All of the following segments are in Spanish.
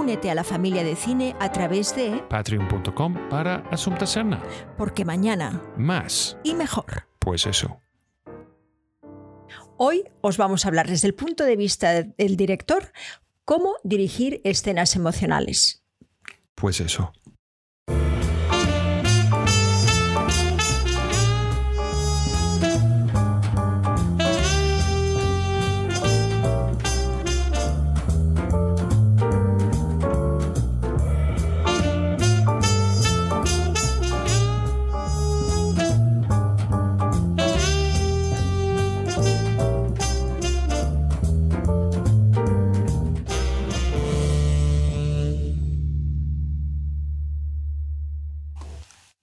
Únete a la familia de cine a través de Patreon.com para Asunta Serna. Porque mañana Más, y mejor. pues eso. Hoy os vamos a hablar desde el punto de vista del director cómo dirigir escenas emocionales. Pues eso.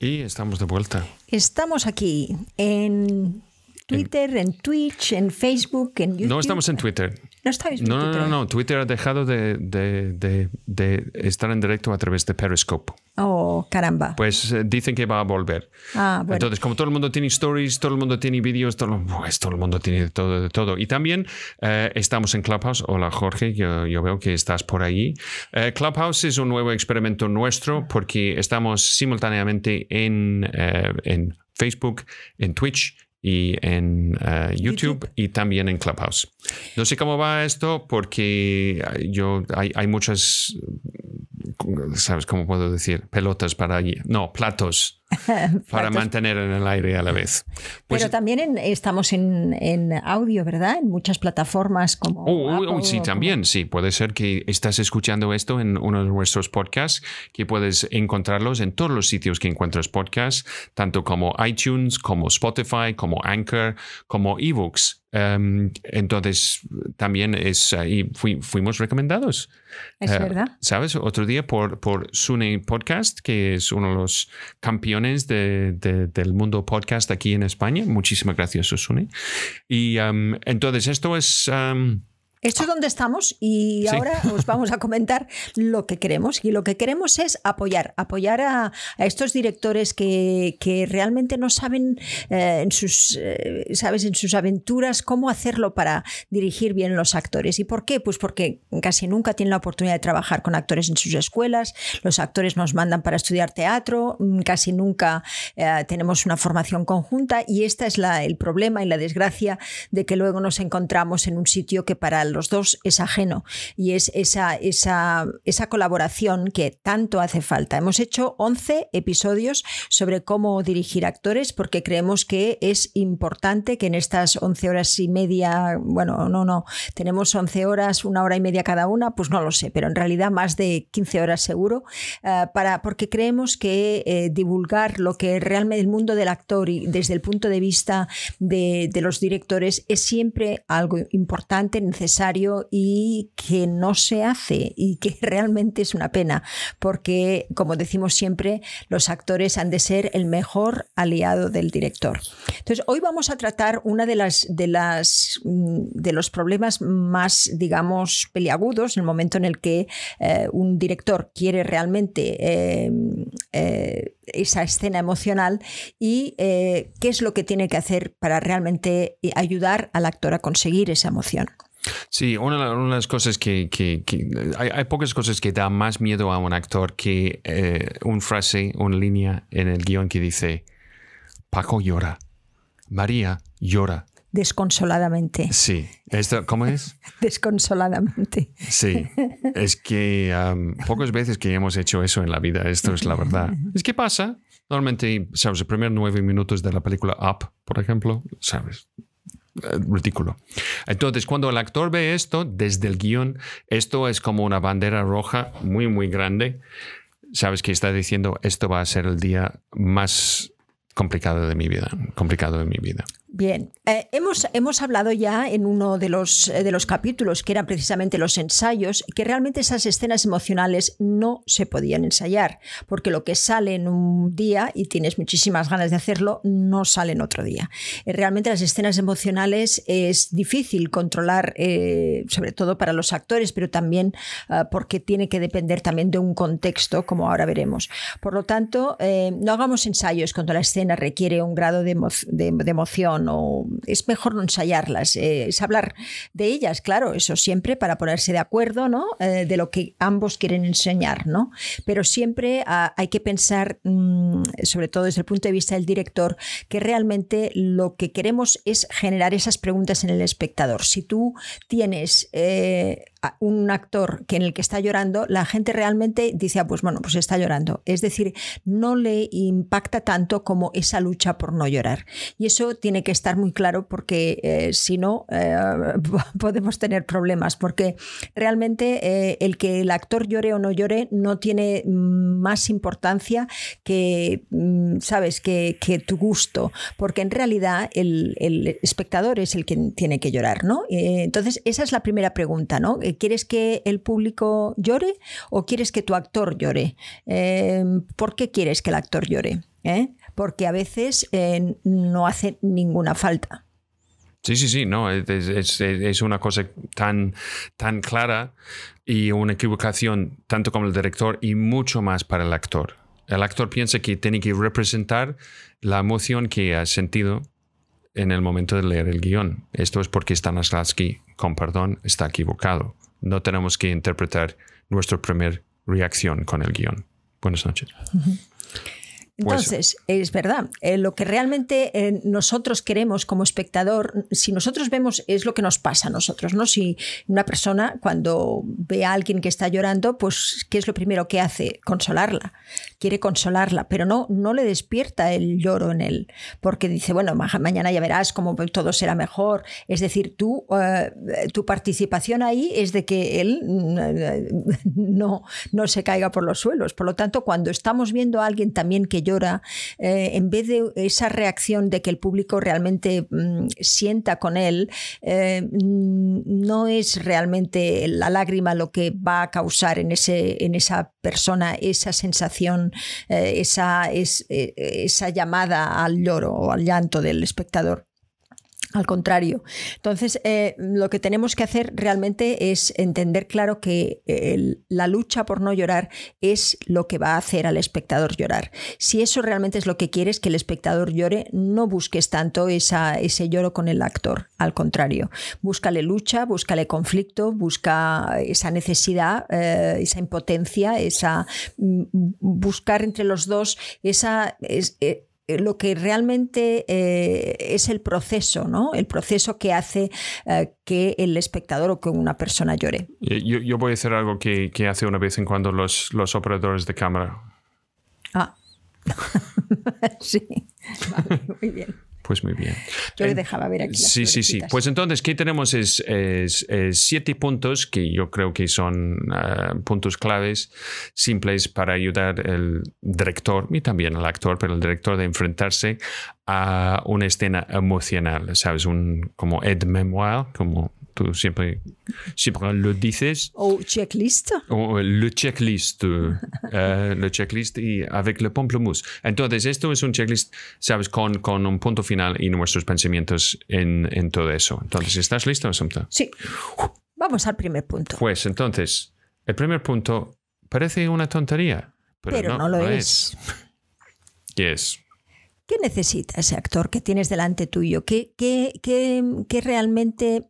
Y estamos de vuelta. Estamos aquí en Twitter, en Twitch, en Facebook, en YouTube. No estamos en Twitter. No estáis No, no, no, no. Twitter ha dejado de, de- de- de estar en directo a través de Periscope. Oh, caramba. Pues eh, dicen que va a volver. ah, bueno. Entonces, como todo el mundo tiene stories, todo el mundo tiene vídeos, todo, pues todo el mundo tiene de todo, de todo. Y también eh, estamos en Clubhouse. Hola Jorge, yo, yo veo que estás por ahí. Eh, Clubhouse es un nuevo experimento nuestro porque estamos simultáneamente en, en Facebook, en Twitch y en eh, YouTube, YouTube. y también en Clubhouse. No sé cómo va esto porque yo hay, hay muchas, ¿sabes cómo puedo decir? Pelotas para allí. No, platos para mantener en el aire a la vez. Pues, Pero también en- estamos en, en audio, ¿verdad? En muchas plataformas como. Oh, oh, oh, Apple, sí, como- también, sí. Puede ser que estás escuchando esto en uno de nuestros podcasts, que puedes encontrarlos en todos los sitios que encuentras podcasts, tanto como iTunes, como Spotify, como Anchor, como eBooks. Em, entonces, también es ahí, fui- fuimos recomendados. Es Eh, verdad. ¿Sabes? Otro día por, por Sune Podcast, que es uno de los campeones de- de- del mundo podcast aquí en España. Muchísimas gracias, Sune. Y um, entonces esto es... um, Esto es donde estamos y Sí. ahora os vamos a comentar lo que queremos. Y lo que queremos es apoyar, apoyar a, a estos directores que, que realmente no saben eh, en, sus, eh, ¿sabes? en sus aventuras cómo hacerlo para dirigir bien los actores. ¿Y por qué? Pues porque casi nunca tienen la oportunidad de trabajar con actores en sus escuelas. Los actores nos mandan para estudiar teatro, mm, casi nunca eh, tenemos una formación conjunta y este es la, el problema y la desgracia de que luego nos encontramos en un sitio que para los dos es ajeno y es esa, esa, colaboración que tanto hace falta. Hemos hecho 11 episodios sobre cómo dirigir actores porque creemos que es importante que en estas 11 horas y media, bueno, no, no, tenemos 11 horas, una hora y media cada una, pues no lo sé, pero en realidad más de 15 horas seguro, eh, para, porque creemos que eh, divulgar lo que realmente el mundo del actor y desde el punto de vista de, de los directores es siempre algo importante, necesario y que no se hace y que realmente es una pena, porque como decimos siempre, los actores han de ser el mejor aliado del director. Entonces, hoy vamos a tratar una de las de las mm, de los problemas más, digamos, peliagudos en el momento en el que eh, un director quiere realmente eh, eh, esa escena emocional y qué es lo que tiene que hacer para realmente ayudar al actor a conseguir esa emoción. Sí, una, una de las cosas que... que- que- hay, hay pocas cosas que da más miedo a un actor que eh, una frase, una línea en el guion que dice, Paco llora, María llora. Desconsoladamente, Sí, esto, ¿cómo es? desconsoladamente. Sí, es que um, pocas veces que hemos hecho eso en la vida, esto es la verdad. Es que pasa, normalmente, sabes, los primeros nueve minutos de la película Up, por ejemplo, sabes, ridículo. Entonces, cuando el actor ve esto desde el guion, esto es como una bandera roja muy, muy grande. Sabes que está diciendo, esto va a ser el día más complicado de mi vida, complicado de mi vida. Bien, eh, hemos, hemos hablado ya en uno de los, eh, de los capítulos, que eran precisamente los ensayos, que realmente esas escenas emocionales no se podían ensayar, porque lo que sale en un día y tienes muchísimas ganas de hacerlo, no sale en otro día. Eh, realmente las escenas emocionales es difícil controlar, sobre todo para los actores, pero también porque tiene que depender también de un contexto, como ahora veremos. Por lo tanto, no hagamos ensayos cuando la escena requiere un grado de, de emoción es mejor no ensayarlas, eh, es hablar de ellas, claro, eso siempre para ponerse de acuerdo, ¿no? Eh, de lo que ambos quieren enseñar, ¿no? Pero siempre ah, hay que pensar, mm, sobre todo desde el punto de vista del director, que realmente lo que queremos es generar esas preguntas en el espectador. Si tú tienes eh, un actor que en el que está llorando, la gente realmente dice, ah, pues bueno, pues está llorando. Es decir, no le impacta tanto como esa lucha por no llorar. Y eso tiene que estar muy claro porque eh, si no, eh, podemos tener problemas, porque realmente eh, el que el actor llore o no llore no tiene más importancia que, mm, sabes, que, tu gusto, porque en realidad el, el, espectador es el que tiene que llorar, ¿no? entonces, esa es la primera pregunta, ¿no? ¿Quieres que el público llore o quieres que tu actor llore? Em, ¿Por qué quieres que el actor llore? ¿Eh? Porque a veces eh, no hace ninguna falta. Sí, sí, sí, no, es, una cosa tan, tan clara y una equivocación tanto como el director y mucho más para el actor. El actor piensa que tiene que representar la emoción que ha sentido en el momento de leer el guion. Esto es porque Stanislavski, con perdón, está equivocado no tenemos que interpretar nuestra primera reacción con el guion. Buenas noches. Pues Entonces, es verdad, eh, lo que realmente eh, nosotros queremos como espectador, si nosotros vemos, es lo que nos pasa a nosotros, ¿no? Si una persona cuando ve a alguien que está llorando, pues, ¿qué es lo primero que hace? Consolarla, quiere consolarla, pero no, no le despierta el lloro en él, porque dice, bueno, mañana ya verás cómo todo será mejor. Es decir, tú, eh, tu participación ahí es de que él no, no se caiga por los suelos. Por lo tanto, cuando estamos viendo a alguien también que llora, eh, en vez de esa reacción de que el público realmente mm, sienta con él, eh, no es realmente la lágrima lo que va a causar en, ese, en esa persona esa sensación, eh, esa, esa llamada al lloro o al llanto del espectador. Al contrario. Entonces, eh, lo que tenemos que hacer realmente es entender claro que la lucha por no llorar es lo que va a hacer al espectador llorar. Si eso realmente es lo que quieres, que el espectador llore, no busques tanto esa, ese lloro con el actor. Al contrario, búscale lucha, búscale conflicto, busca esa necesidad, eh, esa impotencia, esa mm, buscar entre los dos esa... Eh, eh, lo que realmente eh, es el proceso, ¿no? El proceso que hace eh, que el espectador o que una persona llore. Yo, voy a hacer algo que, hace una vez en cuando los, los operadores de cámara. Ah. sí. muy bien. Pues muy bien. Yo le dejaba ver aquí. Sí, sí, sí. Pues entonces, ¿qué tenemos? Es, siete puntos que yo creo que son ah, puntos claves, simples para ayudar al director y también al actor, pero el director de enfrentarse a una escena emocional, ¿sabes? Un como aide memoire, como tú siempre, siempre lo dices. O checklist. O le checklist. Eh, le checklist y avec le pamplemousse. Entonces, esto es un checklist, ¿sabes? Con, con un punto final y nuestros pensamientos en, en todo eso. Entonces, ¿estás listo, Samta? Sí. Vamos al primer punto. Pues entonces, el primer punto parece una tontería, pero, no, lo es. ¿Qué es? ¿Qué necesita ese actor que tienes delante tuyo? ¿Qué, qué, qué, qué realmente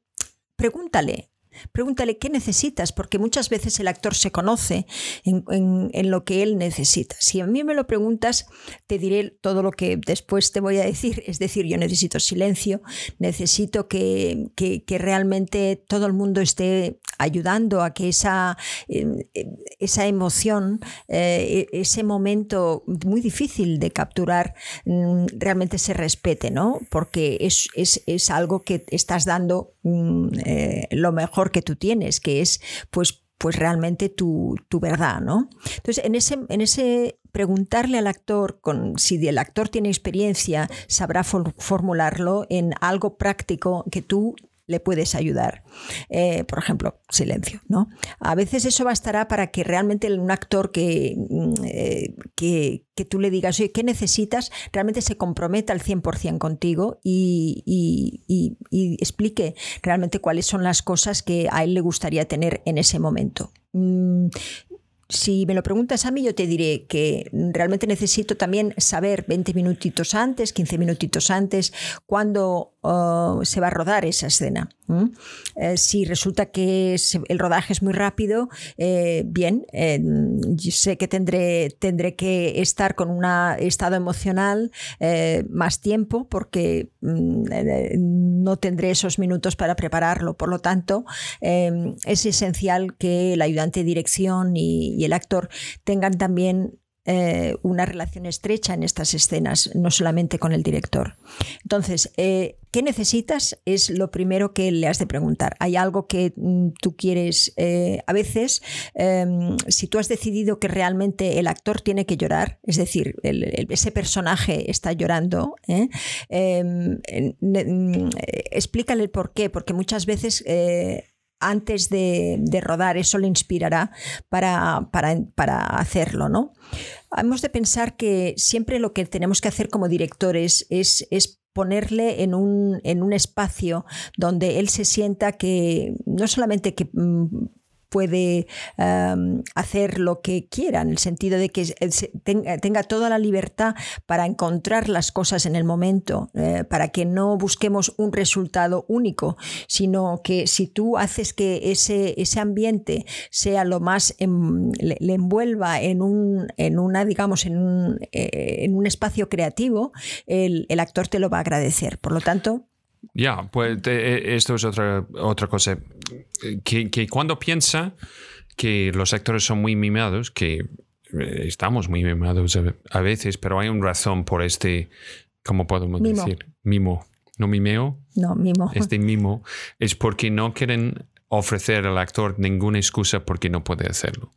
pregúntale, Pregúntale qué necesitas, porque muchas veces el actor se conoce en, lo que él necesita. Si a mí me lo preguntas, te diré todo lo que después te voy a decir. Es decir, yo necesito silencio, necesito que, realmente todo el mundo esté ayudando a que esa, em, esa emoción, eh, ese momento muy difícil de capturar, mm, realmente se respete, ¿no? Porque es, es algo que estás dando eh, lo mejor que tú tienes, que es pues pues realmente tu, verdad, ¿no? Entonces, en ese, en ese preguntarle al actor, si el actor tiene experiencia, sabrá formularlo en algo práctico que tú le puedes ayudar. Eh, por ejemplo, silencio, ¿no? A veces eso bastará para que realmente un actor que, mm, eh, que, tú le digas, oye, ¿qué necesitas? Realmente se comprometa al 100% contigo y, explique realmente cuáles son las cosas que a él le gustaría tener en ese momento. Mm, si me lo preguntas a mí, yo te diré que realmente necesito también saber 20 minutitos antes, 15 minutitos antes, cuándo uh, se va a rodar esa escena. Eh, si resulta que el rodaje es muy rápido, eh, bien, eh, sé que tendré, tendré que estar con un estado emocional más tiempo porque mm, no tendré esos minutos para prepararlo. Por lo tanto, es esencial que el ayudante de dirección y el actor tengan también eh, una relación estrecha en estas escenas, no solamente con el director. Entonces, eh, ¿qué necesitas? Es lo primero que le has de preguntar. ¿Hay algo que mm, tú quieres? Eh, a veces, em, si tú has decidido que realmente el actor tiene que llorar, es decir, ese personaje está llorando, em, mm, explícale el por qué, porque muchas veces antes de, rodar, eso le inspirará para, para, hacerlo, ¿no? Hemos de pensar que siempre lo que tenemos que hacer como directores es, es ponerle en un, en un, espacio donde él se sienta que no solamente que mm, puede hacer lo que quiera, en el sentido de que tenga, toda la libertad para encontrar las cosas en el momento, eh, para que no busquemos un resultado único, sino que si tú haces que ese, ese ambiente sea lo más, em, le, envuelva en un, en una, digamos, en un, eh, en un espacio creativo, el actor te lo va a agradecer. Por lo tanto, ya, pues eh, esto es otra, otra cosa. Que, que, cuando piensa que los actores son muy mimados, que eh, estamos muy mimados a, veces, pero hay una razón por este, ¿cómo podemos decir? Mimo. ¿No mimeo? No, mimo. Este mimo es porque no quieren ofrecer al actor ninguna excusa porque no puede hacerlo.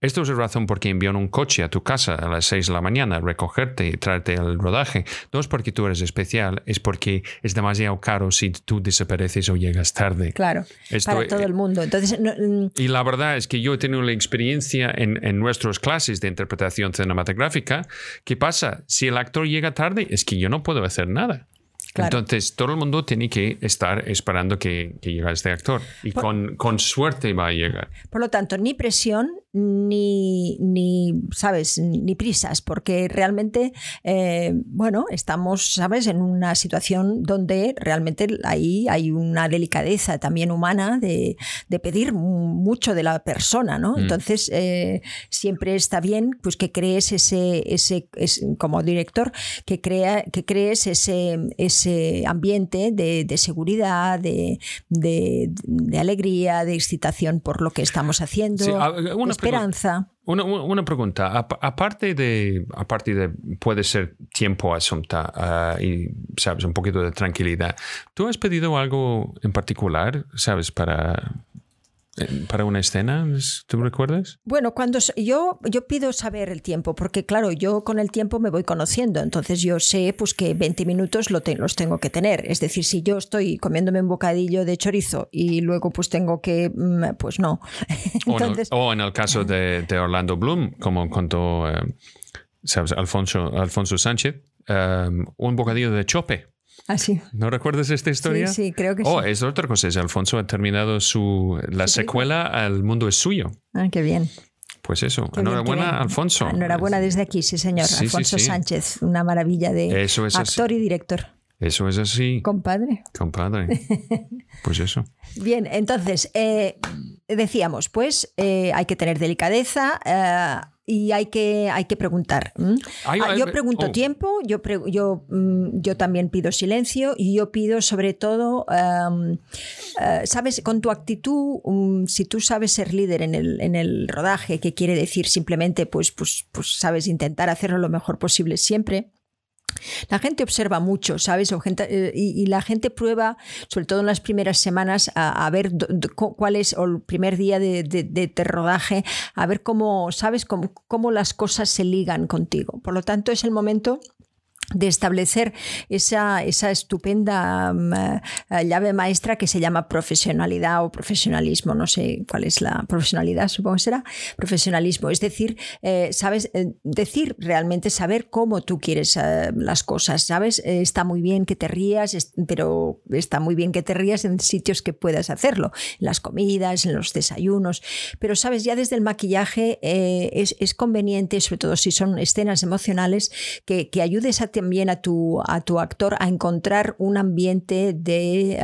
Esto es la razón por qué envían un coche a tu casa a las 6 de la mañana a recogerte y traerte al rodaje. No es porque tú eres especial, es porque es demasiado caro si tú desapareces o llegas tarde. Claro, para todo el mundo. Entonces, mm, y la verdad es que yo he tenido la experiencia en, en nuestras clases de interpretación cinematográfica. ¿Qué pasa? Si el actor llega tarde, es que yo no puedo hacer nada. Entonces, todo el mundo tiene que estar esperando que, que llegue este actor. Y con, con, suerte va a llegar. Por lo tanto, ni presión, ni, ni ¿sabes? Ni prisas, porque realmente, eh, bueno, estamos, ¿sabes? En una situación donde realmente ahí hay una delicadeza también humana de, de pedir mucho de la persona, ¿no? Mm. Entonces, eh, siempre está bien pues que crees ese, ese, como director, que, crea, que crees ese, ese ambiente de, de seguridad, de, de, alegría, de excitación por lo que estamos haciendo. Sí, esperanza. Una, pregunta, aparte de, aparte de puede ser tiempo asunta ah, y, sabes, un poquito de tranquilidad, ¿tú has pedido algo en particular, sabes, para, para una escena? ¿Tú recuerdas? Bueno, cuando yo, yo pido saber el tiempo, porque claro, yo con el tiempo me voy conociendo, entonces yo sé pues que 20 minutos lo los tengo que tener. Es decir, si yo estoy comiéndome un bocadillo de chorizo y luego pues tengo que, mm, pues no. o, en el, caso de, Orlando Bloom, como contó eh, ¿sabes? Alfonso, Alfonso Sánchez, eh, un bocadillo de chope. Ah, ¿No recuerdas esta historia? Sí, sí, creo que oh, sí. es otra cosa. Es Alfonso ha terminado su, la secuela al mundo es suyo. Ah, qué bien. Pues eso, enhorabuena Alfonso. Enhorabuena desde aquí, sí señor. Alfonso Sánchez, una maravilla de actor y director. Eso es así. Compadre. Compadre. Pues eso. Bien, entonces, eh, decíamos, pues eh, hay que tener delicadeza. Eh, y hay que, hay que preguntar. Ah, yo pregunto oh. tiempo, yo, yo, mm, yo también pido silencio y yo pido sobre todo, em, sabes, con tu actitud, mm, si tú sabes ser líder en el, en el rodaje, que quiere decir simplemente, pues, pues, pues sabes intentar hacerlo lo mejor posible siempre la gente observa mucho, ¿sabes? Eh, y, la gente prueba, sobre todo en las primeras semanas, a, ver cuál es, o el primer día de, de, rodaje, a ver cómo, ¿sabes? Cómo, cómo las cosas se ligan contigo. Por lo tanto, es el momento de establecer esa, esa estupenda eh, llave maestra que se llama profesionalidad o profesionalismo. No sé cuál es la profesionalidad, supongo que será profesionalismo. Es decir, eh, sabes, eh, decir realmente, saber cómo tú quieres las cosas, ¿sabes? está muy bien que te rías, pero está muy bien que te rías en sitios que puedas hacerlo, en las comidas, en los desayunos. Pero, ¿sabes? Ya desde el maquillaje es, es, conveniente, sobre todo si son escenas emocionales, que, que ayudes a también a tu, a tu actor a encontrar un ambiente de,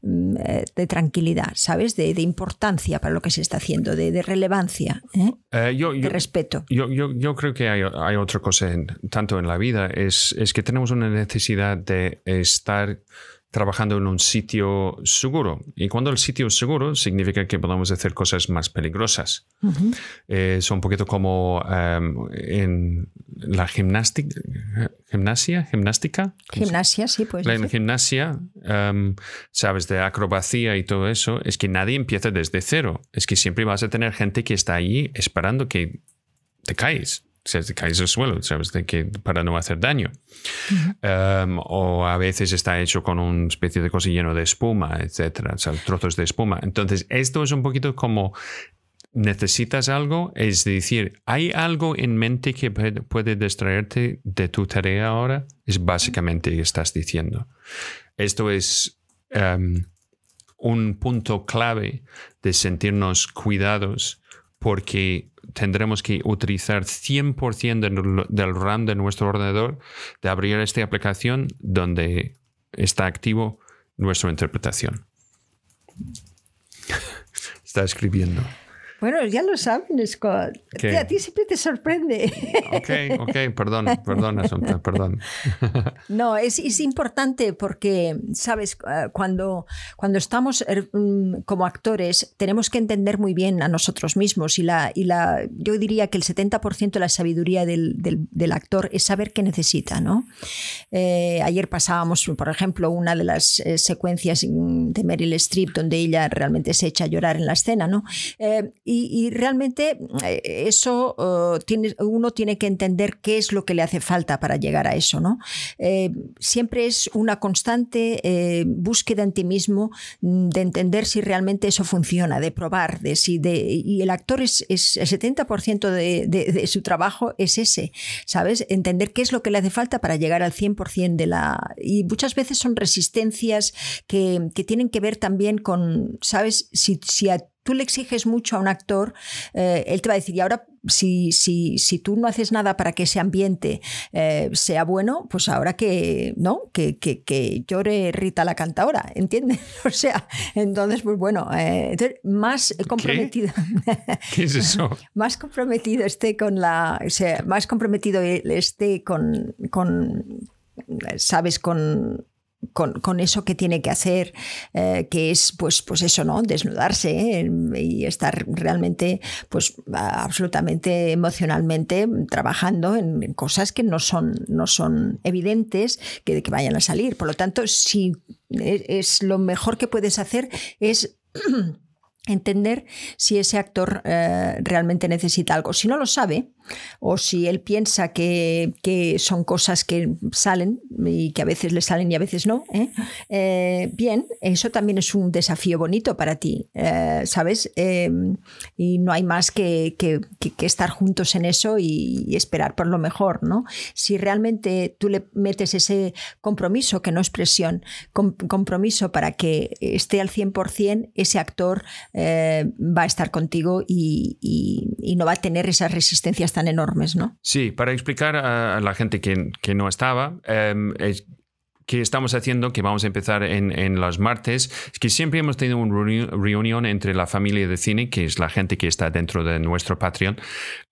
mm, de tranquilidad, ¿sabes? De, importancia para lo que se está haciendo, de, relevancia, ¿eh? Eh, de respeto. Yo, yo, creo que hay, hay otra cosa, tanto en la vida, es, es que tenemos una necesidad de estar trabajando en un sitio seguro. Y cuando el sitio es seguro, significa que podemos hacer cosas más peligrosas. es un poquito como em, en la gimnástica, gimnasia, gimnástica. Gimnasia, sí, pues. La gimnasia, em, sabes, de acrobacia y todo eso, es que nadie empieza desde cero. Es que siempre vas a tener gente que está allí esperando que te caes se caes al suelo, ¿sabes? De que, para no hacer daño. Em, o a veces está hecho con una especie de cosa lleno de espuma, etcétera, o sea, trozos de espuma. Entonces, esto es un poquito como necesitas algo, es decir, ¿hay algo en mente que puede distraerte de tu tarea ahora? Es básicamente lo que estás diciendo. Esto es em, un punto clave de sentirnos cuidados porque tendremos que utilizar 100% del RAM de nuestro ordenador de abrir esta aplicación donde está activo nuestra interpretación. Está escribiendo. Bueno, ya lo saben, Scott. A ti siempre te sorprende. Ok, ok, perdón, perdón, Asunta, perdón. No, es, es, importante porque, sabes, eh, cuando, cuando estamos er, mm, como actores, tenemos que entender muy bien a nosotros mismos y, la, y la, yo diría que el 70% de la sabiduría del, del, actor es saber qué necesita, ¿no? Eh, ayer pasábamos, por ejemplo, una de las eh, secuencias de Meryl Streep donde ella realmente se echa a llorar en la escena, ¿no? Y, realmente eh, eso oh, uno tiene que entender qué es lo que le hace falta para llegar a eso. ¿no? Eh, siempre es una constante eh, búsqueda en ti mismo de entender si realmente eso funciona, de probar, de si de, y el actor es, es el 70% de, de, su trabajo es ese, ¿sabes? Entender qué es lo que le hace falta para llegar al 100% de la... Y muchas veces son resistencias que, que tienen que ver también con, ¿sabes? Si, tú le exiges mucho a un actor, eh, él te va a decir, y ahora si, si, si, tú no haces nada para que ese ambiente eh, sea bueno, pues ahora que, ¿no? Que, que, llore Rita la cantadora, ¿entiendes? O sea, entonces, pues bueno, eh, más comprometido. ¿Qué? es eso? más comprometido esté con la. O sea, más comprometido esté con, con sabes, con con, eso que tiene que hacer, eh, que es pues, pues eso, ¿no? Desnudarse ¿eh? y estar realmente, pues absolutamente emocionalmente trabajando en, cosas que no son, no son evidentes que, vayan a salir. Por lo tanto, si es, es lo mejor que puedes hacer es entender si ese actor eh, realmente necesita algo. Si no lo sabe, o si él piensa que, son cosas que salen y que a veces le salen y a veces no, ¿eh? Eh, bien, eso también es un desafío bonito para ti, ¿sabes? y no hay más que, estar juntos en eso y, esperar por lo mejor, ¿no? Si realmente tú le metes ese compromiso, que no es presión, compromiso para que esté al 100%, ese actor eh, va a estar contigo y, no va a tener esas resistencias tan enormes, ¿no? Sí, para explicar a la gente que, no estaba, em, que estamos haciendo, que vamos a empezar en, en, los martes, es que siempre hemos tenido una reunión entre la familia de cine, que es la gente que está dentro de nuestro Patreon,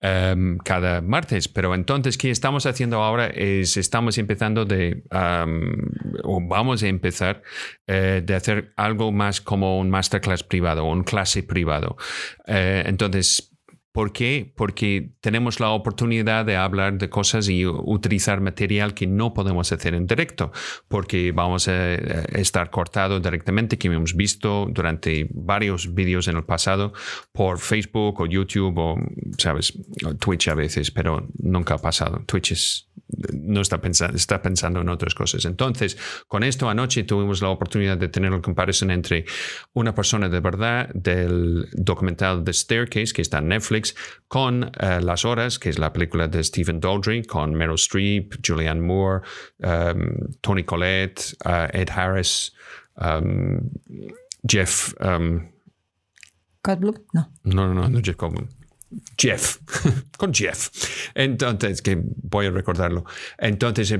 em, cada martes. Pero entonces, ¿qué estamos haciendo ahora? Es, estamos empezando de, o vamos a empezar eh, de hacer algo más como un masterclass privado, un clase privado. Eh, entonces, ¿Por qué? Porque tenemos la oportunidad de hablar de cosas y utilizar material que no podemos hacer en directo, porque vamos a estar cortado directamente, que hemos visto durante varios vídeos en el pasado por Facebook o YouTube o, sabes, Twitch a veces, pero nunca ha pasado. Twitch es no está pensando, está pensando en otras cosas. Entonces, con esto anoche tuvimos la oportunidad de tener una comparación entre una persona de verdad del documental The Staircase, que está en Netflix, con eh, Las Horas, que es la película de Stephen Daldry, con Meryl Streep, Julianne Moore, um, Tony Collette, uh, Ed Harris, um, Jeff... Um, Goldblum? No. No, no, no, Jeff Goldblum. Jeff, con Jeff. Entonces, que voy a recordarlo. Entonces,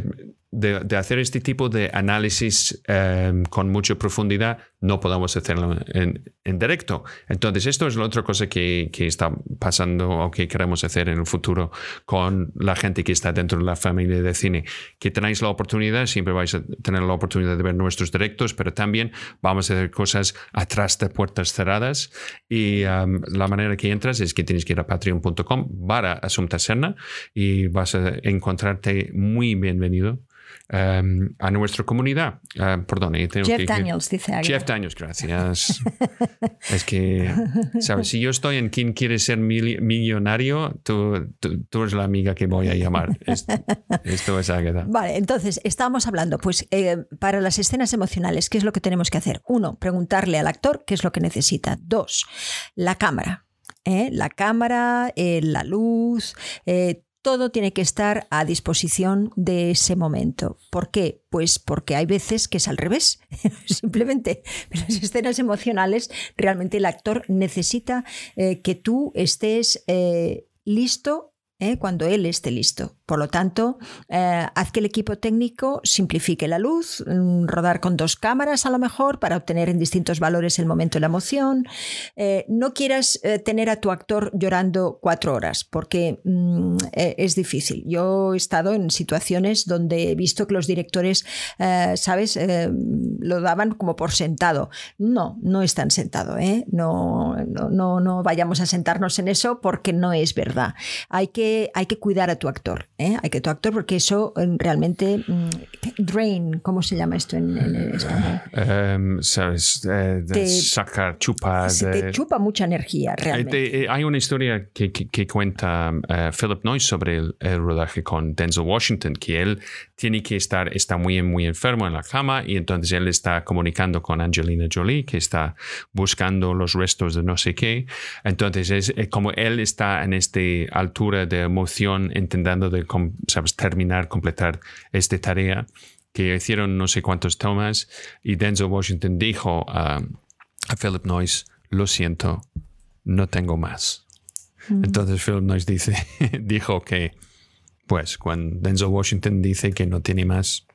de, hacer este tipo de análisis em, con mucha profundidad, no podemos hacerlo en, directo. Entonces, esto es la otra cosa que, que, está pasando o que queremos hacer en el futuro con la gente que está dentro de la familia de cine. Que tenéis la oportunidad, siempre vais a tener la oportunidad de ver nuestros directos, pero también vamos a hacer cosas atrás de puertas cerradas. Y em, la manera que entras es que tienes que ir a patreon.com para Asunta Serna y vas a encontrarte muy bienvenido Em, a nuestra comunidad. Uh, perdón, Jeff Daniels, dice Jeff Daniels, gracias. es que, ¿sabes? Si yo estoy en quien quiere ser millonario, tú, tú, eres la amiga que voy a llamar. Esto, es Agatha. Vale, entonces, estábamos hablando, pues, eh, para las escenas emocionales, ¿qué es lo que tenemos que hacer? Uno, preguntarle al actor qué es lo que necesita. Dos, la cámara. ¿eh? La cámara, eh, la luz, todo tiene que estar a disposición de ese momento. ¿Por qué? Pues porque hay veces que es al revés. Simplemente en las escenas emocionales realmente el actor necesita eh, que tú estés eh, listo ¿eh? cuando él esté listo. Por lo tanto, eh, haz que el equipo técnico simplifique la luz, mm, rodar con dos cámaras a lo mejor para obtener en distintos valores el momento de la emoción. Eh, no quieras tener a tu actor llorando cuatro horas porque mm, es difícil. Yo he estado en situaciones donde he visto que los directores, ¿sabes?, lo daban como por sentado. No, no están sentado. No, no, no, no vayamos a sentarnos en eso porque no es verdad. Hay que, hay que cuidar a tu actor. ¿eh? hay que tu actor, porque eso eh, realmente mm, drain, ¿cómo se llama esto en, español? Em, sabes, eh, de sacar, chupa. te chupa mucha energía, realmente. hay una historia que, que, cuenta Philip Noyce sobre el, rodaje con Denzel Washington, que él tiene que estar, está muy, muy enfermo en la cama y entonces él está comunicando con Angelina Jolie, que está buscando los restos de no sé qué. Entonces es como él está en esta altura de emoción, intentando de sabes, terminar, completar esta tarea, que hicieron no sé cuántos tomas y Denzel Washington dijo a, Philip Noyce, lo siento, no tengo más. Entonces Philip Noyce dice, dijo que, pues, cuando Denzel Washington dice que no tiene más,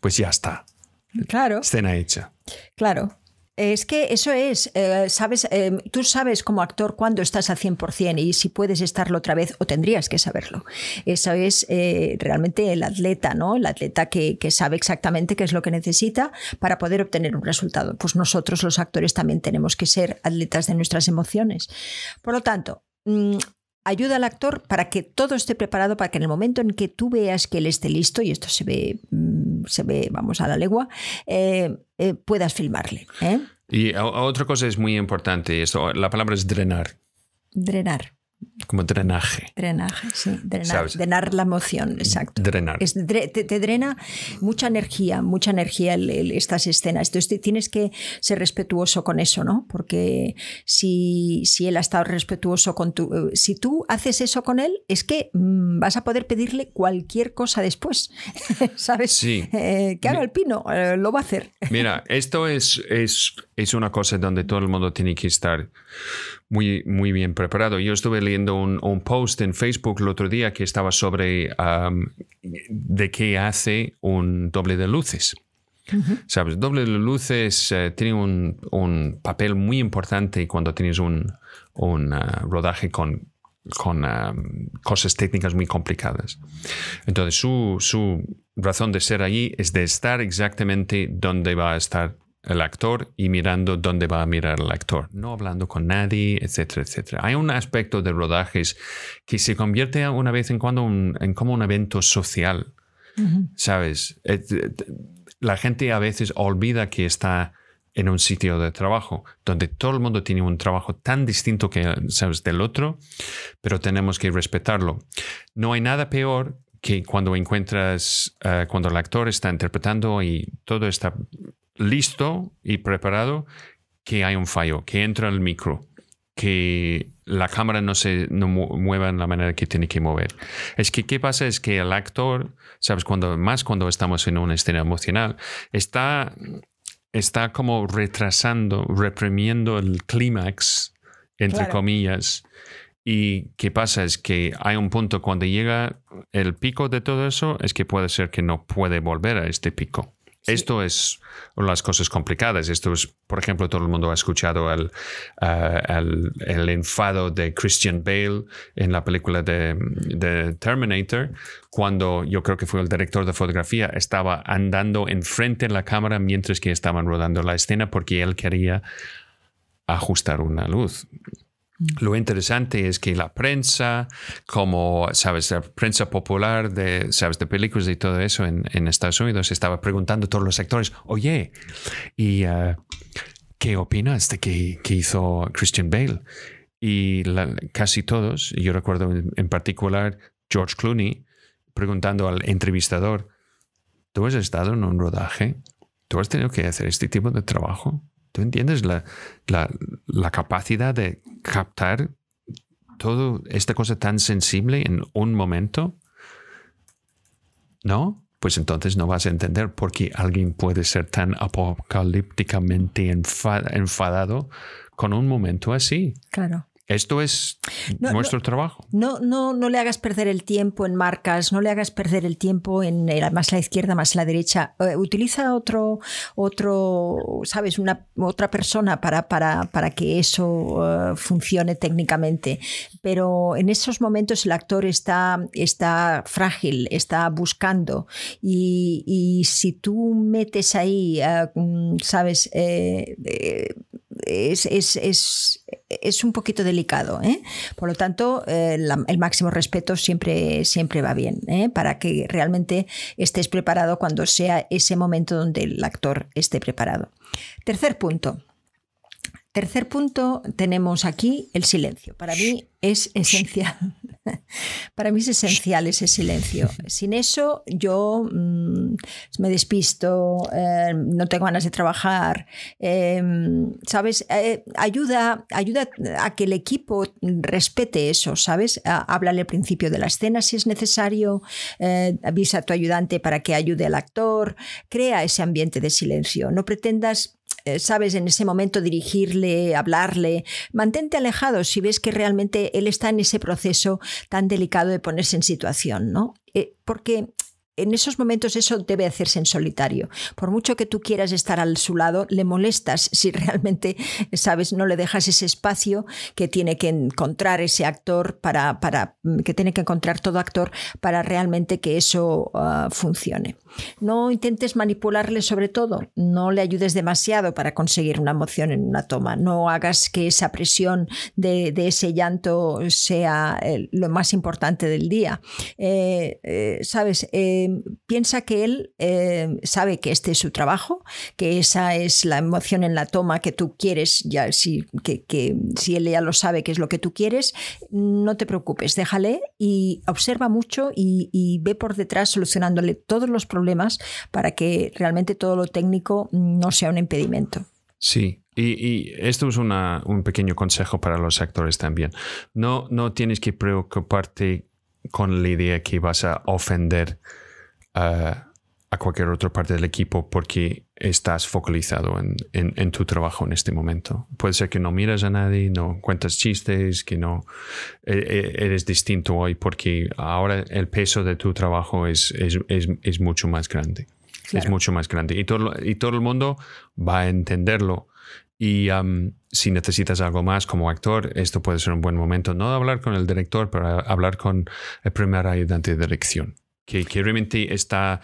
pues ya está. Claro. Escena hecha. Claro. Es que eso es, eh, sabes, eh, tú sabes como actor cuándo estás al 100% y si puedes estarlo otra vez o tendrías que saberlo. Eso es eh, realmente el atleta, ¿no? El atleta que, sabe exactamente qué es lo que necesita para poder obtener un resultado. Pues nosotros los actores también tenemos que ser atletas de nuestras emociones. Por lo tanto, mm, ayuda al actor para que todo esté preparado para que en el momento en que tú veas que él esté listo, y esto se ve, mm, se ve vamos a la legua, eh, eh, puedas filmarle. ¿eh? Y otra cosa es muy importante, esto, la palabra es drenar. Drenar. Como drenaje. Drenaje, sí. Drenar, drenar la emoción, exacto. Drenar. te, drena mucha energía, mucha energía estas escenas. Entonces tienes que ser respetuoso con eso, ¿no? Porque si, si él ha estado respetuoso con tu... Eh, si tú haces eso con él, es que mm, vas a poder pedirle cualquier cosa después. ¿Sabes? Sí. Eh, que haga el pino, eh, lo va a hacer. Mira, esto es, es, es una cosa donde todo el mundo tiene que estar muy, muy bien preparado. Yo estuve leyendo un, un post en Facebook el otro día que estaba sobre de qué hace un doble de luces. ¿Sabes? Doble de luces eh, tiene un, un, papel muy importante cuando tienes un, un uh, rodaje con, con cosas técnicas muy complicadas. Entonces, su, su razón de ser allí es de estar exactamente donde va a estar el actor y mirando dónde va a mirar el actor, no hablando con nadie, etcétera, etcétera. Hay un aspecto de rodajes que se convierte una vez en cuando en como un evento social, ¿sabes? Eh, la gente a veces olvida que está en un sitio de trabajo donde todo el mundo tiene un trabajo tan distinto que sabes del otro, pero tenemos que respetarlo. No hay nada peor que cuando encuentras, eh, cuando el actor está interpretando y todo está listo y preparado, que hay un fallo, que entra el micro, que la cámara no se no mueva en la manera que tiene que mover. Es que qué pasa es que el actor, sabes, cuando más cuando estamos en una escena emocional, está está como retrasando, reprimiendo el clímax, entre comillas. Y qué pasa es que hay un punto cuando llega el pico de todo eso, es que puede ser que no puede volver a este pico. Esto es las cosas complicadas. Esto es, por ejemplo, todo el mundo ha escuchado el, uh, el, enfado de Christian Bale en la película de, de, Terminator, cuando yo creo que fue el director de fotografía, estaba andando enfrente de la cámara mientras que estaban rodando la escena porque él quería ajustar una luz. Lo interesante es que la prensa, como, sabes, la prensa popular de, sabes, de películas y todo eso en, Estados Unidos, estaba preguntando a todos los sectores, oye, ¿y uh, qué opinas de que, que, hizo Christian Bale? Y casi todos, yo recuerdo en, particular George Clooney, preguntando al entrevistador, ¿tú has estado en un rodaje? ¿Tú has tenido que hacer este tipo de trabajo? ¿Tú entiendes la, la, capacidad de captar toda esta cosa tan sensible en un momento? ¿No? Pues entonces no vas a entender por qué alguien puede ser tan apocalípticamente enfadado con un momento así. Claro. Esto es nuestro trabajo. No, no, no le hagas perder el tiempo en marcas, no le hagas perder el tiempo en más la izquierda, más la derecha. Eh, utiliza otro, otro, sabes, una otra persona para, para, para que eso eh, funcione técnicamente. Pero en esos momentos el actor está, está frágil, está buscando. Y, y si tú metes ahí, eh, mm, sabes, es, es, es, es, un poquito delicado. ¿eh? Por lo tanto, eh, el máximo respeto siempre, siempre va bien, ¿eh? para que realmente estés preparado cuando sea ese momento donde el actor esté preparado. Tercer punto. Tercer punto, tenemos aquí el silencio. Para mí es esencial. Para mí es esencial ese silencio. Sin eso yo mm, me despisto, eh, no tengo ganas de trabajar. Em, ¿Sabes? Eh, ayuda, ayuda a que el equipo respete eso, ¿sabes? háblale al principio de la escena si es necesario, eh, avisa a tu ayudante para que ayude al actor, crea ese ambiente de silencio. No pretendas sabes, en ese momento dirigirle, hablarle. Mantente alejado si ves que realmente él está en ese proceso tan delicado de ponerse en situación, ¿no? Eh, porque en esos momentos eso debe hacerse en solitario. Por mucho que tú quieras estar a su lado, le molestas si realmente, sabes, no le dejas ese espacio que tiene que encontrar ese actor para, para que tiene que encontrar todo actor para realmente que eso ah, funcione. No intentes manipularle sobre todo, no le ayudes demasiado para conseguir una emoción en una toma, no hagas que esa presión de, ese llanto sea eh, lo más importante del día. Eh, eh, sabes, piensa que él eh, sabe que este es su trabajo, que esa es la emoción en la toma que tú quieres, ya si, que, si él ya lo sabe que es lo que tú quieres, no te preocupes, déjale y observa mucho y, ve por detrás solucionándole todos los problemas para que realmente todo lo técnico no sea un impedimento. Sí, y, esto es un pequeño consejo para los actores también. No, no tienes que preocuparte con la idea que vas a ofender a, cualquier otra parte del equipo porque estás focalizado en, en, tu trabajo en este momento. Puede ser que no miras a nadie, no cuentas chistes, que no e, e, eres distinto hoy porque ahora el peso de tu trabajo es, es, es, es mucho más grande. Es mucho más grande. Y todo, y todo el mundo va a entenderlo. Y si necesitas algo más como actor, esto puede ser un buen momento, no hablar con el director, pero hablar con el primer ayudante de dirección que, realmente está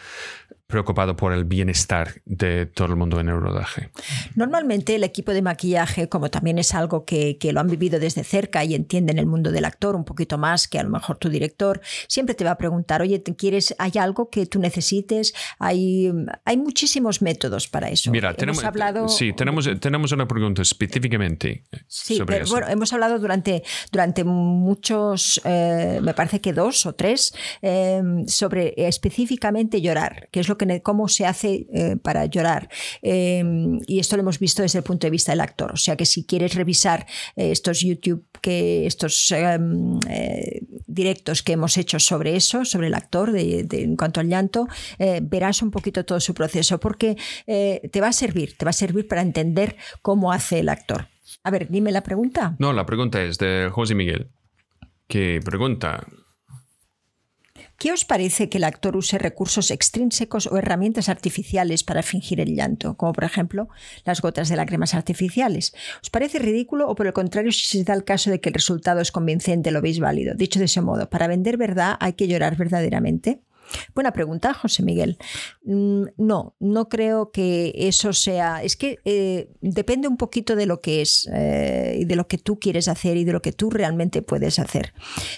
preocupado por el bienestar de todo el mundo en el rodaje. Normalmente el equipo de maquillaje, como también es algo que, lo han vivido desde cerca y entienden el mundo del actor un poquito más que a lo mejor tu director, siempre te va a preguntar, oye, ¿quieres, ¿hay algo que tú necesites? Hay, hay muchísimos métodos para eso. Mira, tenemos, hablado... Sí, tenemos, tenemos una pregunta específicamente sobre eso. Bueno, hemos hablado durante, durante muchos, eh, me parece que dos o tres, eh, sobre específicamente llorar, que es lo que cómo se hace eh, para llorar. Em, y esto lo hemos visto desde el punto de vista del actor. O sea que si quieres revisar eh, estos YouTube, que estos em, eh, directos que hemos hecho sobre eso, sobre el actor de, en cuanto al llanto, verás un poquito todo su proceso porque te va a servir, te va a servir para entender cómo hace el actor. A ver, dime la pregunta. No, la pregunta es de José Miguel, que pregunta, ¿Qué os parece que el actor use recursos extrínsecos o herramientas artificiales para fingir el llanto, como por ejemplo las gotas de lágrimas artificiales? ¿Os parece ridículo o por el contrario si se da el caso de que el resultado es convincente lo veis válido? Dicho de ese modo, para vender verdad hay que llorar verdaderamente. Buena pregunta, José Miguel. Mm, no, no creo que eso sea. Es que eh, depende un poquito de lo que es eh, y de lo que tú quieres hacer y de lo que tú realmente puedes hacer.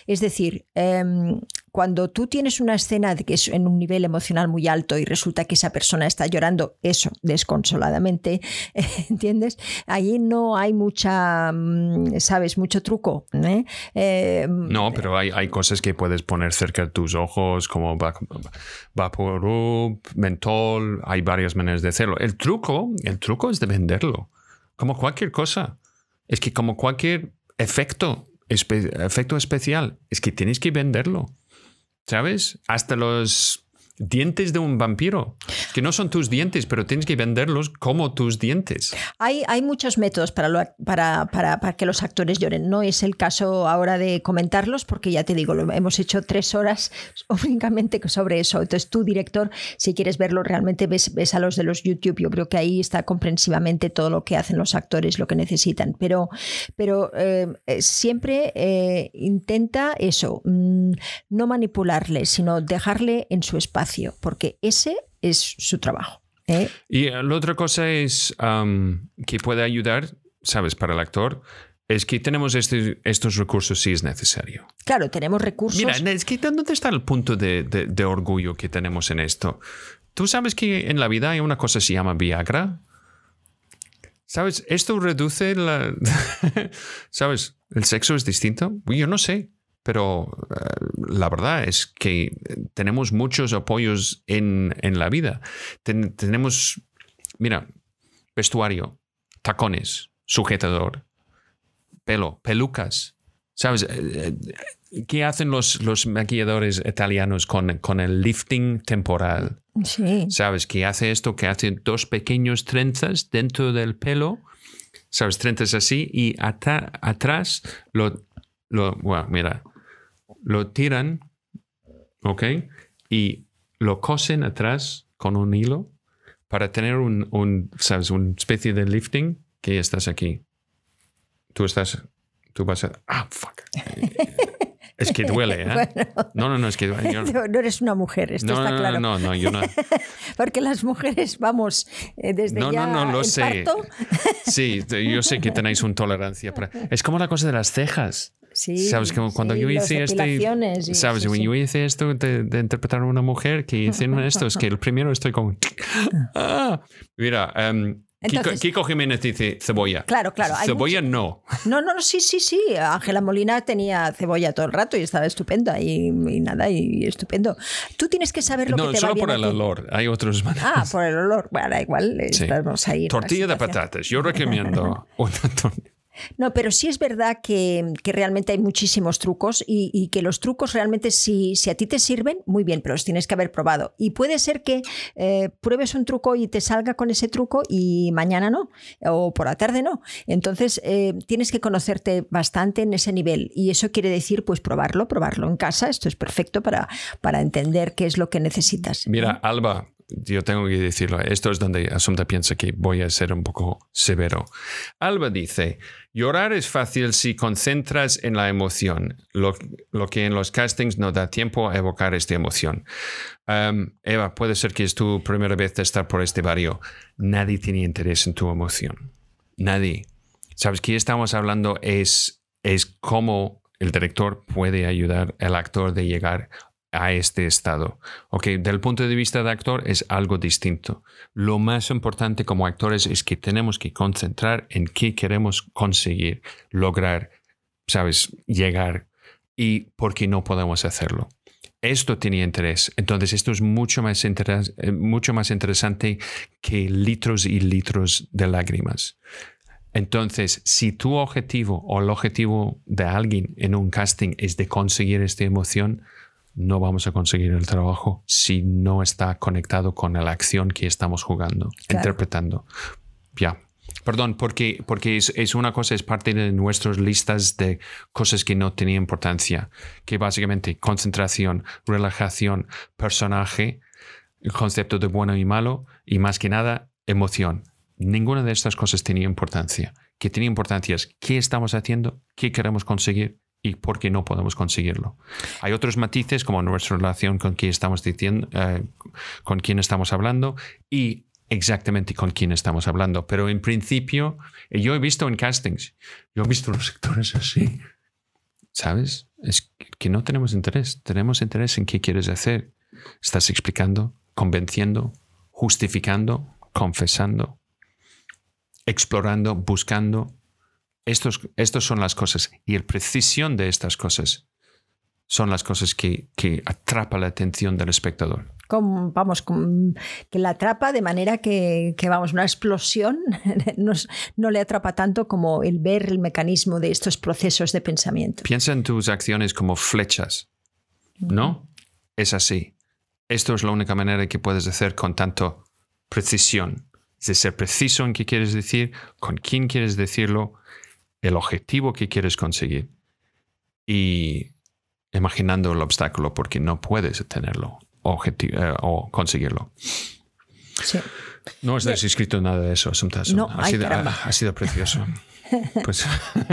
Es decir, em, cuando tú tienes una escena que es en un nivel emocional muy alto y resulta que esa persona está llorando eso desconsoladamente, ¿entiendes? Ahí no hay mucha, mm, ¿sabes? Mucho truco. ¿eh? Em, no, pero hay, hay cosas que puedes poner cerca de tus ojos como Vaporub, mentol, hay varias maneras de hacerlo. El truco, el truco es de venderlo, como cualquier cosa. Es que como cualquier efecto, efecto especial, es que tienes que venderlo. ¿Sabes? Hasta los dientes de un vampiro, que no son tus dientes, pero tienes que venderlos como tus dientes. Hay, hay muchos métodos para, para, para, que los actores lloren. No es el caso ahora de comentarlos, porque ya te digo, hemos hecho tres horas únicamente sobre eso. Entonces, tú, director, si quieres verlo, realmente ves, ves a los de los YouTube. Yo creo que ahí está comprensivamente todo lo que hacen los actores, lo que necesitan. Pero, pero eh, eh, siempre eh, intenta eso, mm, no manipularle, sino dejarle en su espacio porque ese es su trabajo. ¿eh? Y la otra cosa es que puede ayudar, ¿sabes? Para el actor, es que tenemos este, estos recursos si es necesario. Claro, tenemos recursos. Mira, es que ¿dónde está el punto de, de, orgullo que tenemos en esto? Tú sabes que en la vida hay una cosa que se llama Viagra. ¿Sabes? Esto reduce la... ¿Sabes? ¿El sexo es distinto? Yo no sé pero eh, la verdad es que tenemos muchos apoyos en, la vida. tenemos, mira, vestuario, tacones, sujetador, pelo, pelucas. ¿Sabes? Eh, eh, ¿Qué hacen los, los maquilladores italianos con, con el lifting temporal? Sí. ¿Sabes? Que hace esto, que hace dos pequeños trenzas dentro del pelo. ¿Sabes? Trenzas así y atrás lo, lo, bueno, mira, lo tiran, ¿ok? Y lo cosen atrás con un hilo para tener un, un, ¿sabes? Una especie de lifting que estás aquí. Tú estás, tú vas a, ah, fuck. Es que duele, ¿eh? no, no, no, es que duele. No eres una mujer, esto no, está no, claro. No, no, yo no. Porque las mujeres, vamos, eh, desde no, ya No, no, lo sé. Sí, yo sé que tenéis una tolerancia. Para... Es como la cosa de las cejas. Sí, sabes que cuando yo hice este sabes cuando yo hice esto de, interpretar a una mujer que hice esto es que el primero estoy como ah, mira um, Kiko, Jiménez dice cebolla. Claro, claro. Cebolla no. No, no, sí, sí, sí. Ángela Molina tenía cebolla todo el rato y estaba estupenda y, nada, y estupendo. Tú tienes que saber lo que te va No, solo por el olor. Hay otros maneras. Ah, por el olor. Bueno, igual estamos ahí. Tortilla de patatas. Yo recomiendo una tortilla no, pero sí es verdad que, realmente hay muchísimos trucos y, que los trucos realmente si, si, a ti te sirven, muy bien, pero los tienes que haber probado. Y puede ser que eh, pruebes un truco y te salga con ese truco y mañana no, o por la tarde no. Entonces eh, tienes que conocerte bastante en ese nivel y eso quiere decir pues probarlo, probarlo en casa. Esto es perfecto para, para entender qué es lo que necesitas. Mira, Alba, yo tengo que decirlo. Esto es donde Asunta piensa que voy a ser un poco severo. Alba dice, llorar es fácil si concentras en la emoción, lo, que en los castings no da tiempo a evocar esta emoción. Um, Eva, puede ser que es tu primera vez de estar por este barrio. Nadie tiene interés en tu emoción. Nadie. ¿Sabes qué estamos hablando? Es, es cómo el director puede ayudar al actor de llegar a este estado. Ok, del punto de vista de actor es algo distinto. Lo más importante como actores es que tenemos que concentrar en qué queremos conseguir, lograr, sabes, llegar y por qué no podemos hacerlo. Esto tenía interés. Entonces, esto es mucho más, eh, mucho más interesante que litros y litros de lágrimas. Entonces, si tu objetivo o el objetivo de alguien en un casting es de conseguir esta emoción, no vamos a conseguir el trabajo si no está conectado con la acción que estamos jugando, interpretando. Ya. Perdón, porque, porque es, una cosa, es parte de nuestras listas de cosas que no tenían importancia, que básicamente concentración, relajación, personaje, el concepto de bueno y malo y más que nada emoción. Ninguna de estas cosas tenía importancia. Que tenía importancia es qué estamos haciendo, qué queremos conseguir y por qué no podemos conseguirlo. Hay otros matices como nuestra relación con quién estamos diciendo, eh, con quién estamos hablando y exactamente con quién estamos hablando. Pero en principio, eh, yo he visto en castings, yo he visto los sectores así. ¿Sabes? Es que no tenemos interés. Tenemos interés en qué quieres hacer. Estás explicando, convenciendo, justificando, confesando, explorando, buscando, estos, estos son las cosas y la precisión de estas cosas son las cosas que, que atrapa la atención del espectador. vamos, que la atrapa de manera que, que vamos, una explosión no le atrapa tanto como el ver el mecanismo de estos procesos de pensamiento. Piensa en tus acciones como flechas, ¿no? Es así. Esto es la única manera que puedes hacer con tanto precisión. Es de ser preciso en qué quieres decir, con quién quieres decirlo el objetivo que quieres conseguir y imaginando el obstáculo porque no puedes tenerlo eh, o conseguirlo. Sí. No has escrito nada de eso, No, ha, sido, ha, sido, precioso. Pues,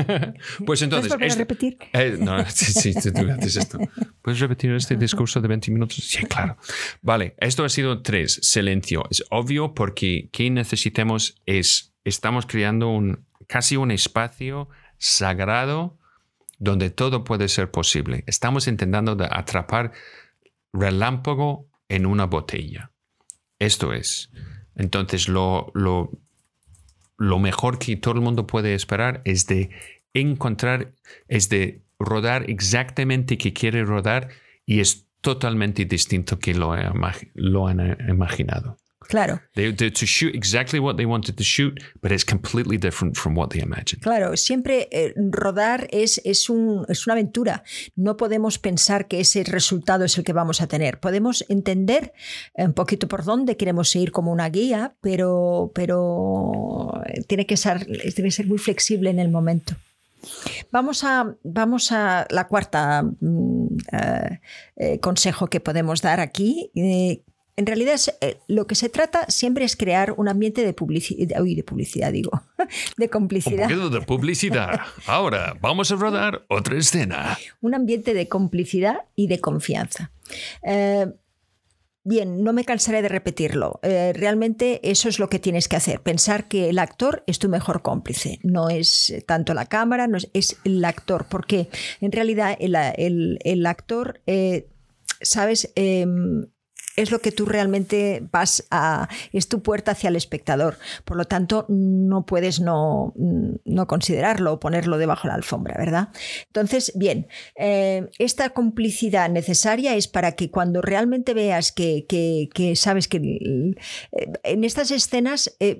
pues entonces. ¿Puedes este, repetir? Eh, no, sí, sí, tú haces esto. ¿Puedes repetir este discurso de 20 minutos? Sí, claro. Vale, esto ha sido tres. Silencio. Es obvio porque ¿qué necesitamos es. Estamos creando un casi un espacio sagrado donde todo puede ser posible. Estamos intentando atrapar relámpago en una botella. Esto es. Entonces, lo, lo, mejor que todo el mundo puede esperar es de encontrar, es de rodar exactamente que quiere rodar y es totalmente distinto que lo, lo han imaginado. Claro. They, to shoot exactly what they wanted to shoot, but it's completely different from what they imagined. Claro, siempre eh, rodar es, es, un, es una aventura. No podemos pensar que ese resultado es el que vamos a tener. Podemos entender un poquito por dónde queremos ir como una guía, pero, pero tiene, que ser, tiene que ser muy flexible en el momento. Vamos a, vamos a la cuarta mm, eh, eh, consejo que podemos dar aquí, en realidad eh, lo que se trata siempre es crear un ambiente de publicidad, uy, de publicidad digo, de complicidad. Un de publicidad. Ahora vamos a rodar otra escena. Un ambiente de complicidad y de confianza. Eh, bien, no me cansaré de repetirlo. Eh, realmente eso es lo que tienes que hacer. Pensar que el actor es tu mejor cómplice. No es tanto la cámara, no es, el actor. Porque en realidad el, actor, ¿sabes? Em, es lo que tú realmente vas a, es tu puerta hacia el espectador. Por lo tanto, no puedes no, no considerarlo o ponerlo debajo de la alfombra, ¿verdad? Entonces, bien, eh, esta complicidad necesaria es para que cuando realmente veas que, sabes que eh, en estas escenas, eh,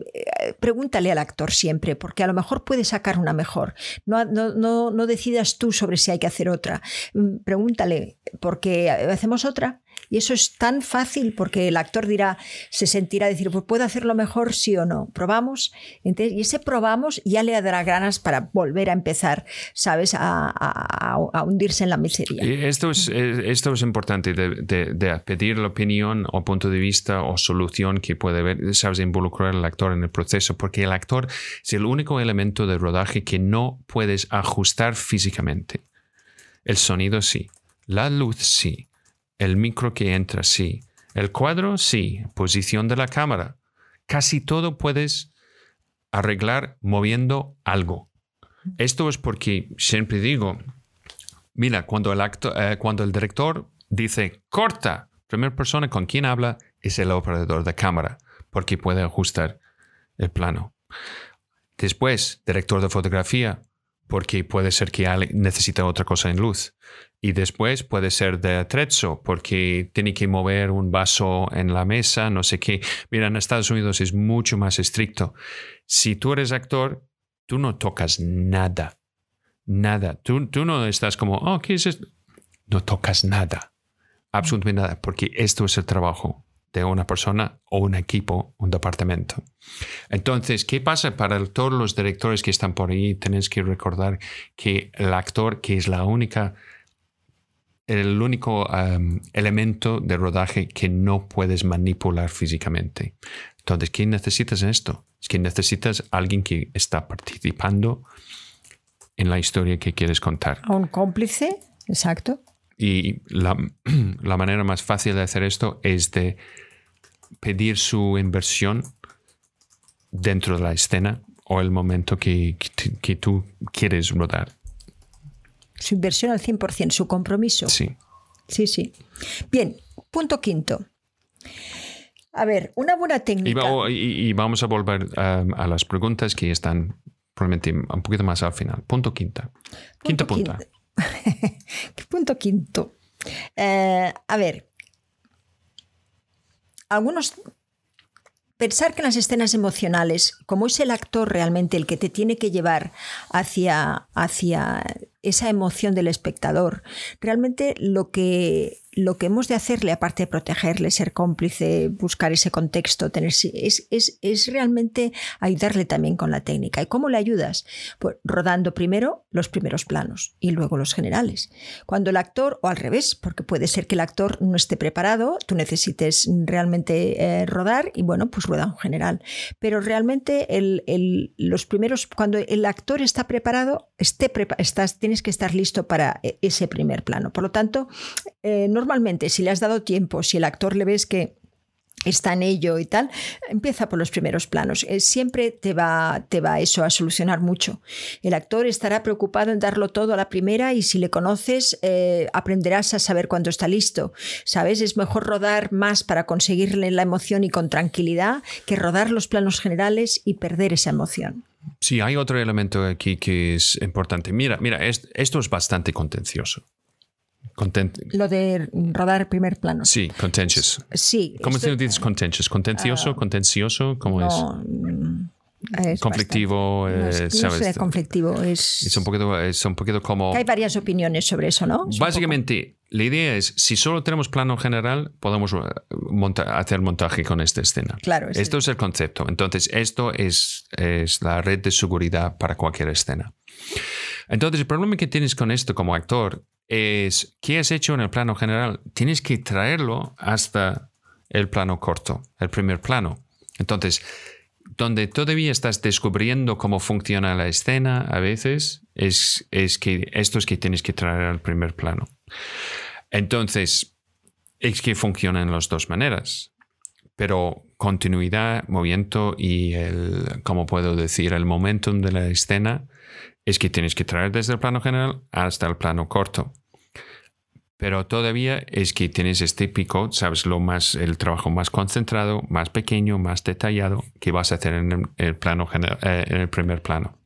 pregúntale al actor siempre, porque a lo mejor puede sacar una mejor. No, no, no decidas tú sobre si hay que hacer otra. Mm, pregúntale, porque hacemos otra Y eso es tan fácil porque el actor dirá, se sentirá decir, pues puedo hacerlo mejor, sí o no. Probamos. Entonces, y ese probamos ya le dará ganas para volver a empezar, ¿sabes? A, hundirse en la miseria. esto es, esto es importante de, pedir la opinión o punto de vista o solución que puede ver, ¿sabes? Involucrar al actor en el proceso, porque el actor es el único elemento de rodaje que no puedes ajustar físicamente. El sonido sí, la luz sí, el micro que entra sí, el cuadro sí, posición de la cámara. Casi todo puedes arreglar moviendo algo. Esto es porque siempre digo, mira, cuando el, eh, director dice corta, primera persona con quien habla es el operador de cámara, porque puede ajustar el plano. Después, director de fotografía, porque puede ser que necesita otra cosa en luz. Y después puede ser de atrezzo, porque tiene que mover un vaso en la mesa, no sé qué. Mira, en Estados Unidos es mucho más estricto. Si tú eres actor, tú no tocas nada. Nada. Tú, tú no estás como, oh, ¿qué es esto? No tocas nada. Absolutamente nada, porque esto es el trabajo de una persona o un equipo, un departamento. Entonces, ¿qué pasa para todos los directores que están por ahí? Tenéis que recordar que el actor, que es la única, el único um, elemento de rodaje que no puedes manipular físicamente. Entonces, ¿qué necesitas en esto? Es que necesitas alguien que está participando en la historia que quieres contar. un cómplice, exacto. Y la, manera más fácil de hacer esto es de pedir su inversión dentro de la escena o el momento que, que, tú quieres rodar. Su inversión al 100%, su compromiso. Sí. Sí, sí. Bien, punto quinto. A ver, una buena técnica. Y, vamos a volver um, a las preguntas que están probablemente un poquito más al final. Punto quinta. Quinto punto. Punto quinto. Eh, a ver, algunos pensar que en las escenas emocionales, como es el actor realmente el que te tiene que llevar hacia, hacia esa emoción del espectador, realmente lo que lo que hemos de hacerle, aparte de protegerle, ser cómplice, buscar ese contexto, tener, es, es, es, realmente ayudarle también con la técnica. ¿Y cómo le ayudas? Pues rodando primero los primeros planos y luego los generales. Cuando el actor, o al revés, porque puede ser que el actor no esté preparado, tú necesites realmente eh, rodar y bueno, pues rueda un general. Pero realmente el, el, los primeros, cuando el actor está preparado, esté estás, tienes que estar listo para eh, ese primer plano. Por lo tanto, eh, no normalmente, si le has dado tiempo, si el actor le ves que está en ello y tal, empieza por los primeros planos. Eh, siempre te va, te va eso a solucionar mucho. El actor estará preocupado en darlo todo a la primera y si le conoces eh, aprenderás a saber cuándo está listo. ¿Sabes? Es mejor rodar más para conseguirle la emoción y con tranquilidad que rodar los planos generales y perder esa emoción. Sí, hay otro elemento aquí que es importante. Mira, mira, esto es bastante contencioso. Lo de rodar primer plano. Sí, contentious. Sí. ¿Cómo se dices contentious? ¿Contencioso? Ah, ¿Contencioso? ¿Cómo es? Es conflictivo, eh, ¿sabes? conflictivo, es, es, un poquito, es un poquito como... Hay varias opiniones sobre eso, ¿no? Básicamente, la idea es, si solo tenemos plano general, podemos eh, hacer montaje con esta escena. Claro. Esto es el concepto. Entonces, esto es, es la red de seguridad para cualquier escena. Entonces, el problema que tienes con esto como actor es qué has hecho en el plano general. Tienes que traerlo hasta el plano corto, el primer plano. Entonces, donde todavía estás descubriendo cómo funciona la escena a veces, es, es que esto es que tienes que traer al primer plano. Entonces, es que funciona en las dos maneras. Pero continuidad, movimiento y el, como puedo decir, el momentum de la escena es que tienes que traer desde el plano general hasta el plano corto pero todavía es que tienes este pico, sabes, lo más, el trabajo más concentrado, más pequeño, más detallado que vas a hacer en el, plano general, eh, en el primer plano.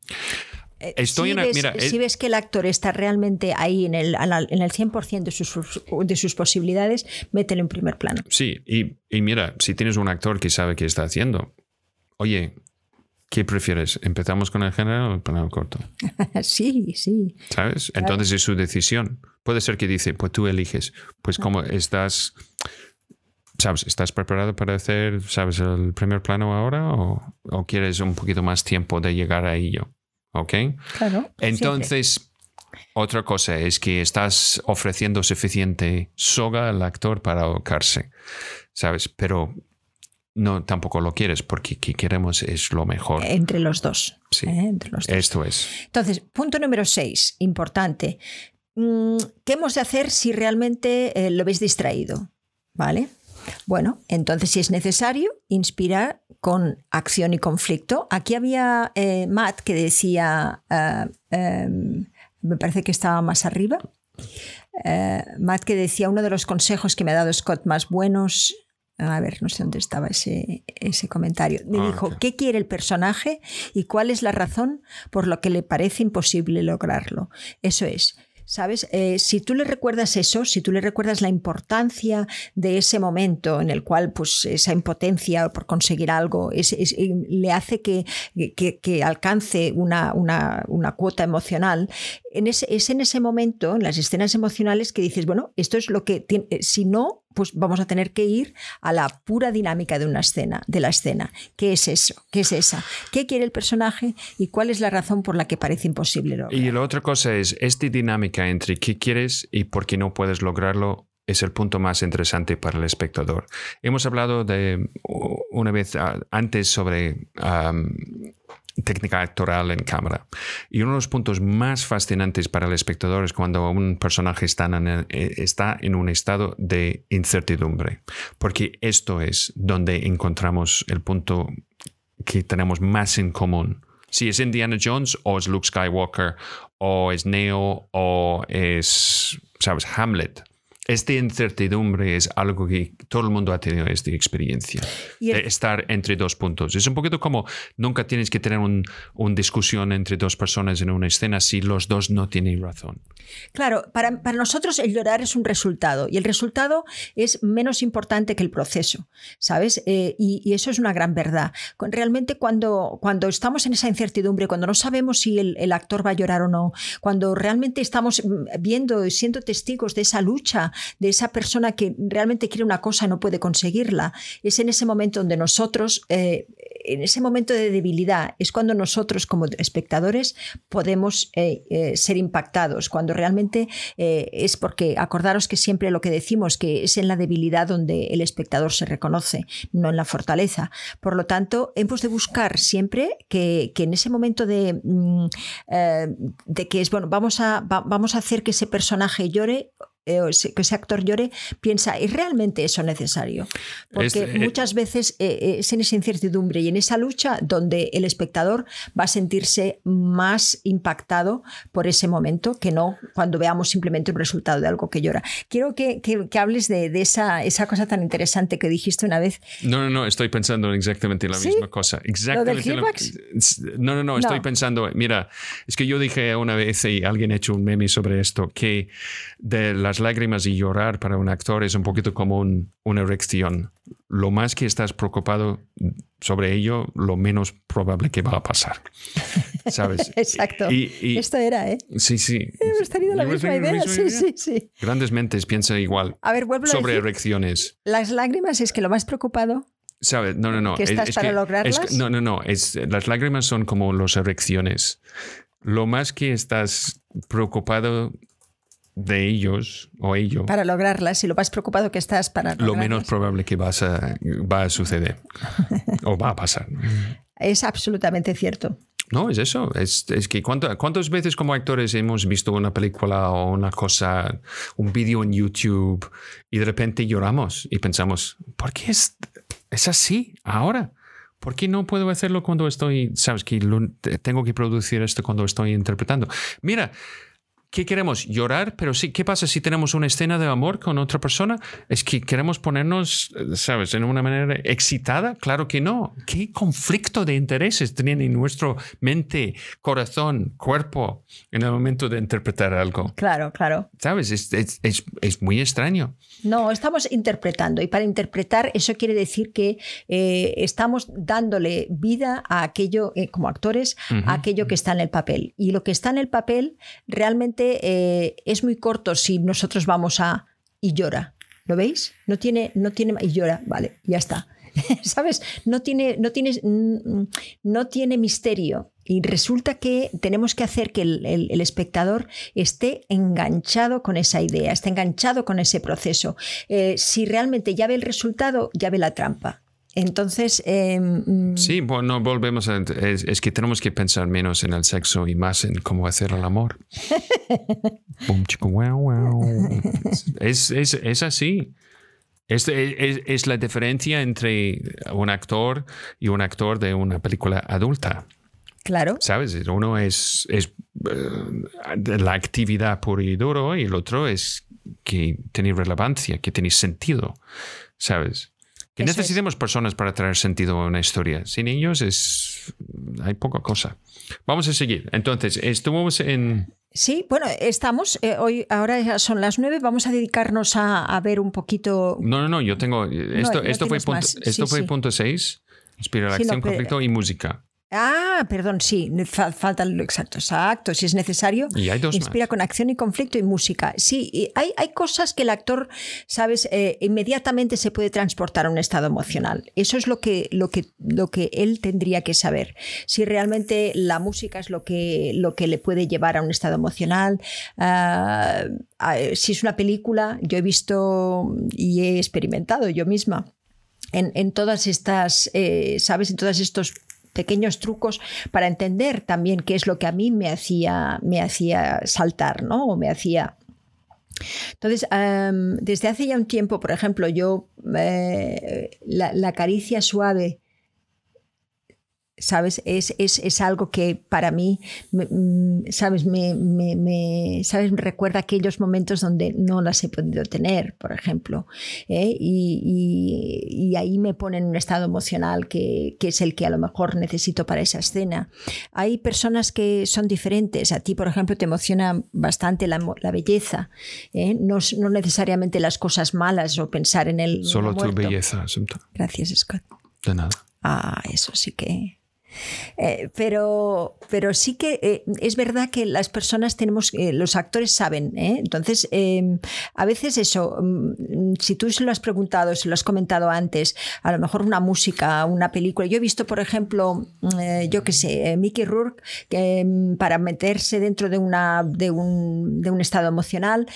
Eh, Estoy si, ves, si ves que el actor está realmente ahí en el, en el 100% de sus, de sus posibilidades, mételo en primer plano. Sí, y, y mira, si tienes un actor que sabe qué está haciendo, oye, ¿Qué prefieres? ¿Empezamos con el general o el plano corto? sí, sí. ¿Sabes? Entonces es su decisión. Puede ser que dice, pues tú eliges. Pues como estás, ¿sabes? ¿Estás preparado para hacer, ¿sabes? El primer plano ahora o, o quieres un poquito más tiempo de llegar a ello? ¿Ok? Claro. Entonces, otra cosa es que estás ofreciendo suficiente soga al actor para ahorcarse, ¿sabes? Pero no tampoco lo quieres porque que queremos es lo mejor. Entre los dos. Sí. ¿eh? Entre los dos. Esto es. Entonces, punto número 6, importante. Mm, ¿Qué hemos de hacer si realmente eh, lo ves distraído? ¿Vale? Bueno, entonces si es necesario, inspirar con acción y conflicto. Aquí había eh, Matt que decía, em, me parece que estaba más arriba, Matt que decía, uno de los consejos que me ha dado Scott más buenos, a ver, no sé dónde estaba ese, ese comentario, me Ah, dijo. ¿qué quiere el personaje y cuál es la razón por lo que le parece imposible lograrlo? Eso es. ¿Sabes? Eh, si tú le recuerdas eso, si tú le recuerdas la importancia de ese momento en el cual pues, esa impotencia por conseguir algo es- es- eh, le hace que, que- que alcance una, una- una cuota emocional, en ese, es en ese momento, en las escenas emocionales, que dices, bueno, esto es lo que, tiene- eh, si no, pues vamos a tener que ir a la pura dinámica de una escena, de la escena. ¿Qué es eso? ¿Qué es esa? ¿Qué quiere el personaje y cuál es la razón por la que parece imposible lograr? Y la otra cosa es, esta dinámica entre qué quieres y por qué no puedes lograrlo es el punto más interesante para el espectador. Hemos hablado de una vez antes sobre técnica actoral en cámara. Y uno de los puntos más fascinantes para el espectador es cuando un personaje está en, eh, está en un estado de incertidumbre, porque esto es donde encontramos el punto que tenemos más en común. Si es Indiana Jones o es Luke Skywalker o es Neo o es, ¿sabes? Hamlet. Esta incertidumbre es algo que todo el mundo ha tenido esta experiencia. Y el- de estar entre dos puntos. Es un poquito como nunca tienes que tener un- una discusión entre dos personas en una escena si los dos no tienen razón. Claro, para, para nosotros el llorar es un resultado y el resultado es menos importante que el proceso, ¿sabes? Eh, y, y eso es una gran verdad. Realmente cuando, cuando estamos en esa incertidumbre, cuando no sabemos si el, el actor va a llorar o no, cuando realmente estamos mm, viendo y siendo testigos de esa lucha, de esa persona que realmente quiere una cosa y no puede conseguirla, es en ese momento donde nosotros, eh, en ese momento de debilidad, es cuando nosotros como espectadores podemos eh, eh, ser impactados, cuando realmente es porque acordaros que siempre lo que decimos que es en la debilidad donde el espectador se reconoce, no en la fortaleza. Por lo tanto, hemos de buscar siempre que, que en ese momento de, mm, de que es, bueno, vamos a, va- vamos a hacer que ese personaje llore eh, que ese actor llore, piensa, ¿es realmente eso necesario? Porque Es, eh, muchas veces eh, es en esa incertidumbre y en esa lucha donde el espectador va a sentirse más impactado por ese momento que no cuando veamos simplemente un resultado de algo que llora. Quiero que, que- que hables de, de esa, esa cosa tan interesante que dijiste una vez. No, no, no, estoy pensando en exactamente la ¿Sí? misma cosa. Exactamente. la- no, no, no, estoy No. pensando, mira, es que yo dije una vez y alguien ha hecho un meme sobre esto, que de las lágrimas y llorar para un actor es un poquito como un- una erección. Lo más que estás preocupado sobre ello, lo menos probable que va a pasar. ¿Sabes? Exacto. Y- y- Esto era, ¿eh? sí, sí. Hemos tenido la misma idea. Sí, sí, sí. Grandes mentes piensan igual A ver, vuelvo a sobre decir. erecciones. Las lágrimas es que lo más preocupado ¿Sabes? No, no, no. ¿Que es- estás es para que- lograrlas? es que- no, no, no. Es, las lágrimas son como las erecciones. Lo más que estás preocupado de ellos o ello, para lograrlas y lo más preocupado que estás para lo menos probable que vas a, va a suceder o va a pasar. Es absolutamente cierto. No, es eso. Es, es que ¿cuánto- ¿cuántas veces como actores hemos visto una película o una cosa, un vídeo en YouTube y de repente lloramos y pensamos, ¿por qué es, es así ahora? ¿Por qué no puedo hacerlo cuando estoy, sabes, que lo- tengo que producir esto cuando estoy interpretando? Mira, ¿Qué queremos? Llorar, pero sí, ¿qué pasa si tenemos una escena de amor con otra persona? Es que queremos ponernos, ¿sabes?, en una manera excitada. Claro que no. ¿Qué conflicto de intereses tiene en nuestro mente, corazón, cuerpo en el momento de interpretar algo? Claro, claro. ¿Sabes? Es, es, es, es muy extraño. No, estamos interpretando y para interpretar eso quiere decir que eh, estamos dándole vida a aquello, eh, como actores, a aquello que está en el papel. Y lo que está en el papel realmente eh, es muy corto si nosotros vamos a y llora. ¿Lo veis? No tiene, no tiene y llora, vale, ya está. ¿Sabes? No tiene, no, tiene, no tiene misterio. Y resulta que tenemos que hacer que el, espectador esté enganchado con esa idea, esté enganchado con ese proceso. Eh, si realmente ya ve el resultado, ya ve la trampa. Entonces. Mm, sí, bueno, volvemos a. Es, que tenemos que pensar menos en el sexo y más en cómo hacer el amor. es, es, es así. Es, es, la diferencia entre un actor y un actor de una película adulta. Claro. ¿Sabes? Uno es, es eh, la actividad pura y duro y el otro es que tiene relevancia, que tiene sentido. ¿Sabes? Que necesitemos personas para traer sentido a una historia. Sin ellos es hay poca cosa. Vamos a seguir. Entonces, estuvimos en Sí, bueno, estamos, eh, hoy, ahora son las nueve, vamos a dedicarnos a, ver un poquito... No, no, no, yo tengo, esto, esto fue, punto, esto fue punto seis, inspiración, conflicto y música. Ah, perdón, sí, falta lo exacto, exacto, si es necesario. Y hay dos Inspira con acción y conflicto y música. Sí, hay, hay cosas que el actor, sabes, eh, inmediatamente se puede transportar a un estado emocional. Eso es lo que, lo que, lo que él tendría que saber. Si realmente la música es lo que, lo que le puede llevar a un estado emocional. Ah, ah, si es una película, yo he visto y he experimentado yo misma. En, en, todas estas, eh, ¿sabes? En todos estos pequeños trucos para entender también qué es lo que a mí me hacía, me hacía saltar, ¿no? O me hacía entonces, desde hace ya un tiempo, por ejemplo, yo eh, la, caricia suave ¿sabes? Es, es, es, algo que para mí, mm, ¿sabes? Me, me, ¿sabes? me recuerda aquellos momentos donde no las he podido tener, por ejemplo. ¿eh? Y, y, ahí me pone en un estado emocional que, que, es el que a lo mejor necesito para esa escena. Hay personas que son diferentes. A ti, por ejemplo, te emociona bastante la, la belleza. ¿eh? No, no, necesariamente las cosas malas o pensar en el... Solo tu belleza. Gracias, Scott. De nada. Ah, eso sí que eh, pero, pero sí que eh, es verdad que las personas tenemos, eh, los actores saben, entonces em, a veces eso, mm, si tú se lo has preguntado, se lo has comentado antes, a lo mejor una música, una película, yo he visto, por ejemplo, mm, yo qué sé, Mickey Rourke, em, para meterse dentro de, una, de, un, de un estado emocional,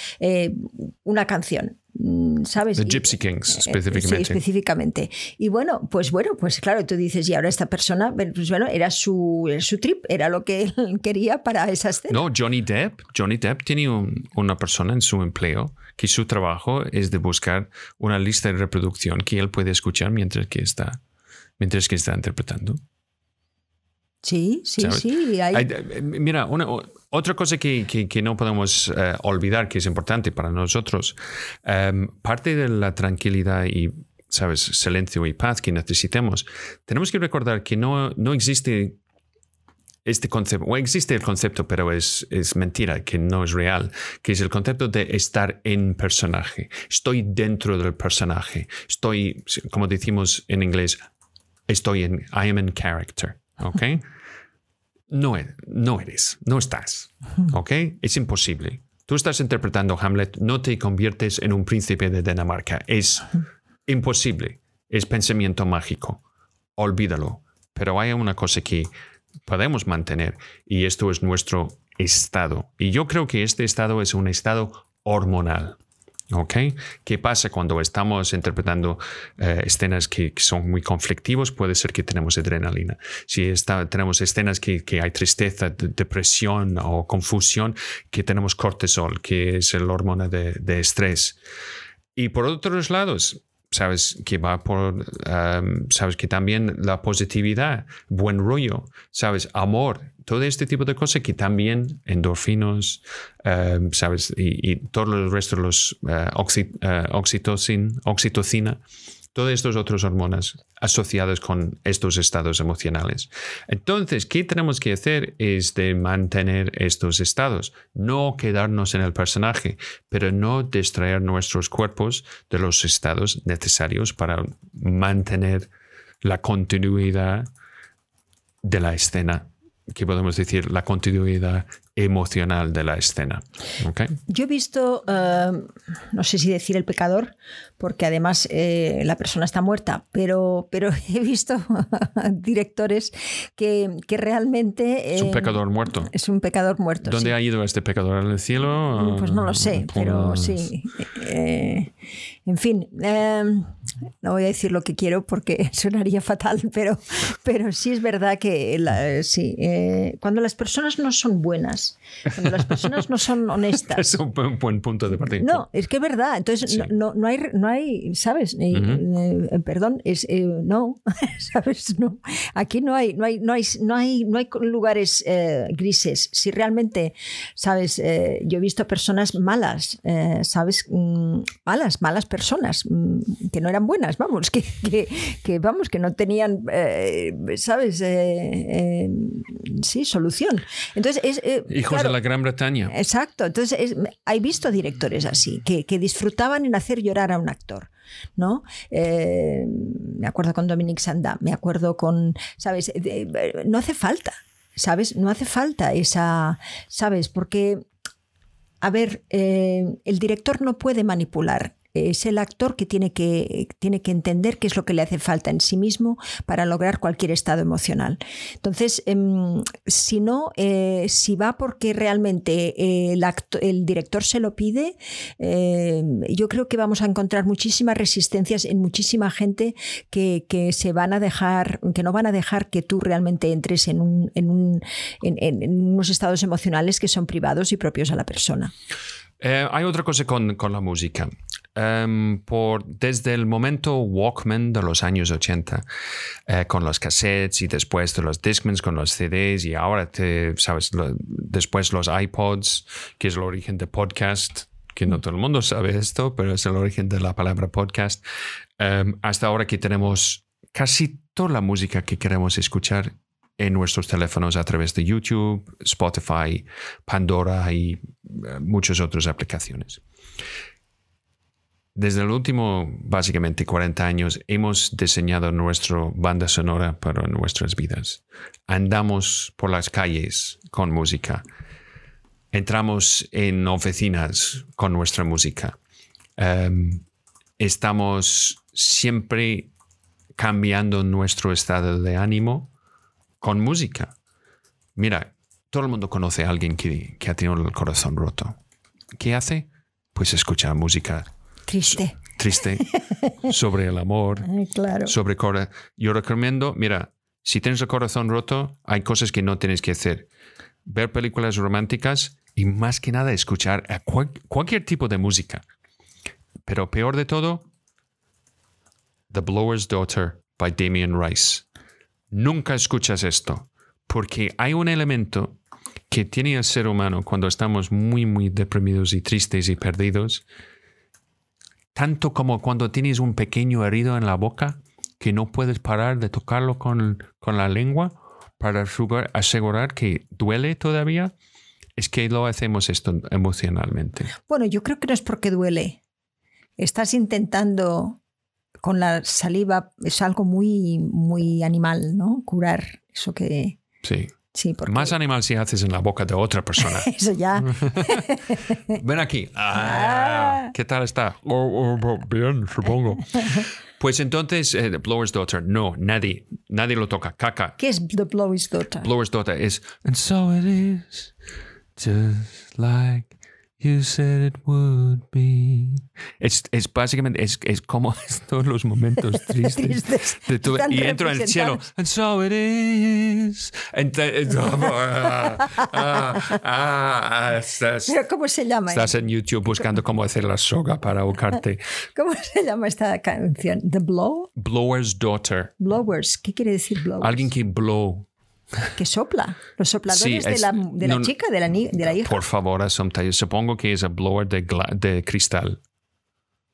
una canción. Mm, ¿sabes? The Gypsy Kings, eh, específicamente. Sí, específicamente. Y bueno, pues bueno, pues claro, tú dices, y ahora esta persona, pues bueno, era su, su trip, era lo que él quería para esa escena. No, Johnny Depp, Johnny Depp tiene una persona en su empleo que su trabajo es de buscar una lista de reproducción que él puede escuchar mientras que está, mientras que está interpretando. Sí, sí, sí. Eh, mira, una, otra cosa que, que, no podemos eh, olvidar, que es importante para nosotros, em, parte de la tranquilidad y, sabes, silencio y paz que necesitemos, tenemos que recordar que no, no existe este concepto, o existe el concepto, pero es, es mentira, que no es real, que es el concepto de estar en personaje. Estoy dentro del personaje. Estoy, como decimos en inglés, estoy en, I am in character. ¿Ok? No, e-, no eres, no estás, ¿ok? Es imposible. Tú estás interpretando Hamlet, no te conviertes en un príncipe de Dinamarca. Es imposible. Es pensamiento mágico. Olvídalo. Pero hay una cosa que podemos mantener y esto es nuestro estado. Y yo creo que este estado es un estado hormonal. ¿Ok? ¿Qué pasa cuando estamos interpretando eh, escenas que, son muy conflictivos? Puede ser que tenemos adrenalina. Si tenemos escenas que, hay tristeza, depresión o confusión, que tenemos cortisol, que es el hormona de, estrés. Y por otros lados, sabes que va por, um, sabes que también la positividad, buen rollo, sabes, amor, todo este tipo de cosas que también endorfinos, um, sabes, y, y, todo el resto de los uh, oxi, oxitocin, oxitocina, todos estos otros hormonas asociados con estos estados emocionales. Entonces, ¿qué tenemos que hacer? Es de mantener estos estados, no quedarnos en el personaje, pero no distraer nuestros cuerpos de los estados necesarios para mantener la continuidad de la escena que podemos decir la continuidad emocional de la escena. ¿Okay? Yo he visto, uh, no sé si decir el pecador, porque además eh, la persona está muerta, pero, pero he visto directores que, que realmente... Eh, es un pecador muerto. Es un pecador muerto. ¿Dónde sí. ha ido este pecador? ¿Al cielo? Pues no lo sé, pero sí. Eh, en fin, eh, no voy a decir lo que quiero porque sonaría fatal, pero, pero sí es verdad que la- sí, eh, cuando las personas no son buenas, cuando las personas no son honestas, Es un buen, buen punto de partida. no, es que es verdad. Entonces, Sí. no, no, hay, no hay, ¿sabes? Eh, eh, perdón, es, eh, no, ¿sabes? No. Aquí no hay, no hay, no hay, no hay, no hay lugares eh, grises. Si realmente, ¿sabes? Yo he visto personas malas, ¿sabes? Mm, malas, malas personas, mm, que no eran buenas, vamos, que, que, que, vamos, que no tenían, ¿sabes? Sí, solución. Entonces, es... eh, Hijos claro, de la Gran Bretaña. Exacto. Entonces, es- he visto directores así, que, que disfrutaban en hacer llorar a un actor. ¿no? Eh, me acuerdo con Dominique Sanda, me acuerdo con, ¿sabes? Eh, de- no hace falta, ¿sabes? No hace falta esa, ¿sabes? Porque, a ver, eh, el director no puede manipular. Es el actor que tiene, que tiene que entender qué es lo que le hace falta en sí mismo para lograr cualquier estado emocional. Entonces, em, si no, eh, si va porque realmente eh, el, director se lo pide, eh, yo creo que vamos a encontrar muchísimas resistencias en muchísima gente que, que se van a dejar, que no van a dejar que tú realmente entres en, un, en, un- en unos estados emocionales que son privados y propios a la persona. Eh, hay otra cosa con, con la música. Em, por, desde el momento Walkman de los años 80, eh, con los cassettes y después de los Discmans con los CDs y ahora, te, sabes, lo- después los iPods, que es el origen de podcast, que no todo el mundo sabe esto, pero es el origen de la palabra podcast. Em, hasta ahora que tenemos casi toda la música que queremos escuchar en nuestros teléfonos a través de YouTube, Spotify, Pandora y eh, muchas otras aplicaciones. Desde el último, básicamente 40 años, hemos diseñado nuestra banda sonora para nuestras vidas. Andamos por las calles con música. Entramos en oficinas con nuestra música. Em, estamos siempre cambiando nuestro estado de ánimo con música. Mira, todo el mundo conoce a alguien que, ha tenido el corazón roto. ¿Qué hace? Pues escuchar música Triste. triste sobre el amor, claro. sobre cora. Yo recomiendo, mira, si tienes el corazón roto, hay cosas que no tienes que hacer. Ver películas románticas y más que nada escuchar a cual- cualquier tipo de música. Pero peor de todo, The Blower's Daughter by Damien Rice. Nunca escuchas esto, porque hay un elemento que tiene el ser humano cuando estamos muy, muy deprimidos y tristes y perdidos, tanto como cuando tienes un pequeño herido en la boca que no puedes parar de tocarlo con, con la lengua para asegurar- que duele todavía, es que lo hacemos esto emocionalmente. Bueno, yo creo que no es porque duele. Estás intentando con la saliva, es algo muy, muy animal, ¿no? Curar eso que. Sí. Sí, porque. Más animal si haces en la boca de otra persona. Eso ya. Ven aquí. Ah, ¿Qué tal está? Oh, oh, oh, bien, supongo. Pues entonces, eh, Blower's Daughter, no, nadie, nadie lo toca. Caca. ¿Qué es The Blowy's Daughter? Blower's Daughter es And so it is, just like You said it would be. Es, es básicamente, es, es como todos los momentos tristes. Tristes. de tu- y entro en el cielo. And so it is. Th- ah, ah, ah, Pero ¿cómo se llama? estás en YouTube buscando cómo hacer la soga para ahorcarte. ¿Cómo se llama esta canción? The Blow? Blower's Daughter. Blowers. ¿Qué quiere decir blowers? Alguien que blow. Que sopla. Los sopladores Sí, de la, de la no, chica, de la, de la hija. Por favor, asunta. Supongo que es a blower de, de cristal.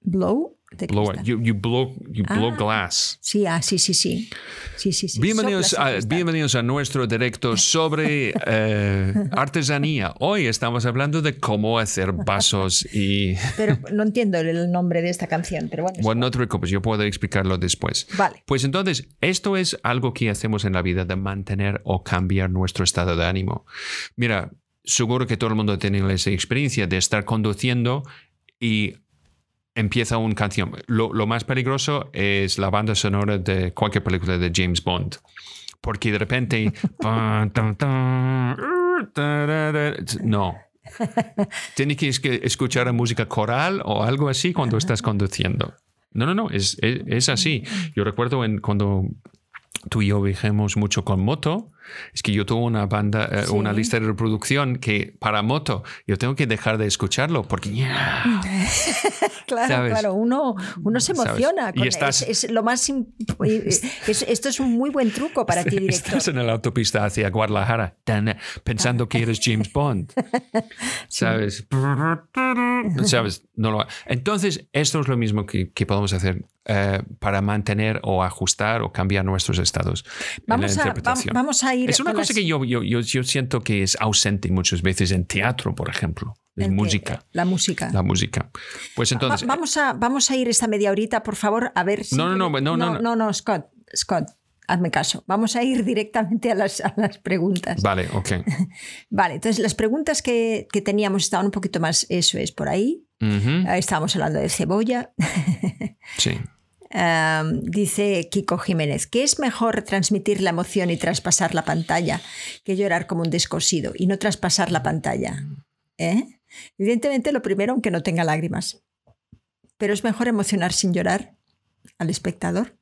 Blow. De Blower. cristal. You, you blow, you blow Ah. glass. Sí, ah, sí, sí, sí. Sí, sí, sí. Bienvenidos a, bienvenidos a nuestro directo sobre eh, artesanía. Hoy estamos hablando de cómo hacer vasos y... Pero no entiendo el nombre de esta canción, pero bueno. Bueno, no te preocupes, yo puedo explicarlo después. Vale. Pues entonces, esto es algo que hacemos en la vida de mantener o cambiar nuestro estado de ánimo. Mira, seguro que todo el mundo tenido esa experiencia de estar conduciendo y empieza una canción. Lo, lo más peligroso es la banda sonora de cualquier película de James Bond. Porque de repente... no. Tienes que es- que escuchar música coral o algo así cuando estás conduciendo. No, no, no, es, es, es así. Yo recuerdo en, cuando tú y yo viajamos mucho con moto, es que yo tuve una banda, eh, Sí. una lista de reproducción que para moto yo tengo que dejar de escucharlo porque Claro, ¿sabes? claro, uno, uno se emociona. Y con- estás- es, es lo más. es- esto es un muy buen truco para ti, director. estás en la autopista hacia Guadalajara tan, pensando que eres James Bond. ¿Sabes? ¿Sabes? No lo, entonces, esto es lo mismo que, que podemos hacer eh, para mantener o ajustar o cambiar nuestros estados Vamos en la a, vam- vamos a ir. es una cosa las- que yo, yo, yo, yo siento que es ausente muchas veces en teatro, por ejemplo, en música. La música. La música. Pues Va- entonces, vamos, a, vamos a ir esta media horita, por favor, a ver si. No, no, no, no, no, no, no, Scott, Scott, hazme caso. Vamos a ir directamente a las, a las preguntas. vale, ok. Vale, entonces las preguntas que, que teníamos estaban un poquito más, eso es, por ahí. Ah, Estábamos hablando de cebolla. Sí. Um, dice Kiko Jiménez, ¿qué es mejor transmitir la emoción y traspasar la pantalla que llorar como un descosido y no traspasar la pantalla? ¿Eh? Evidentemente lo primero, aunque no tenga lágrimas. Pero es mejor emocionar sin llorar al espectador.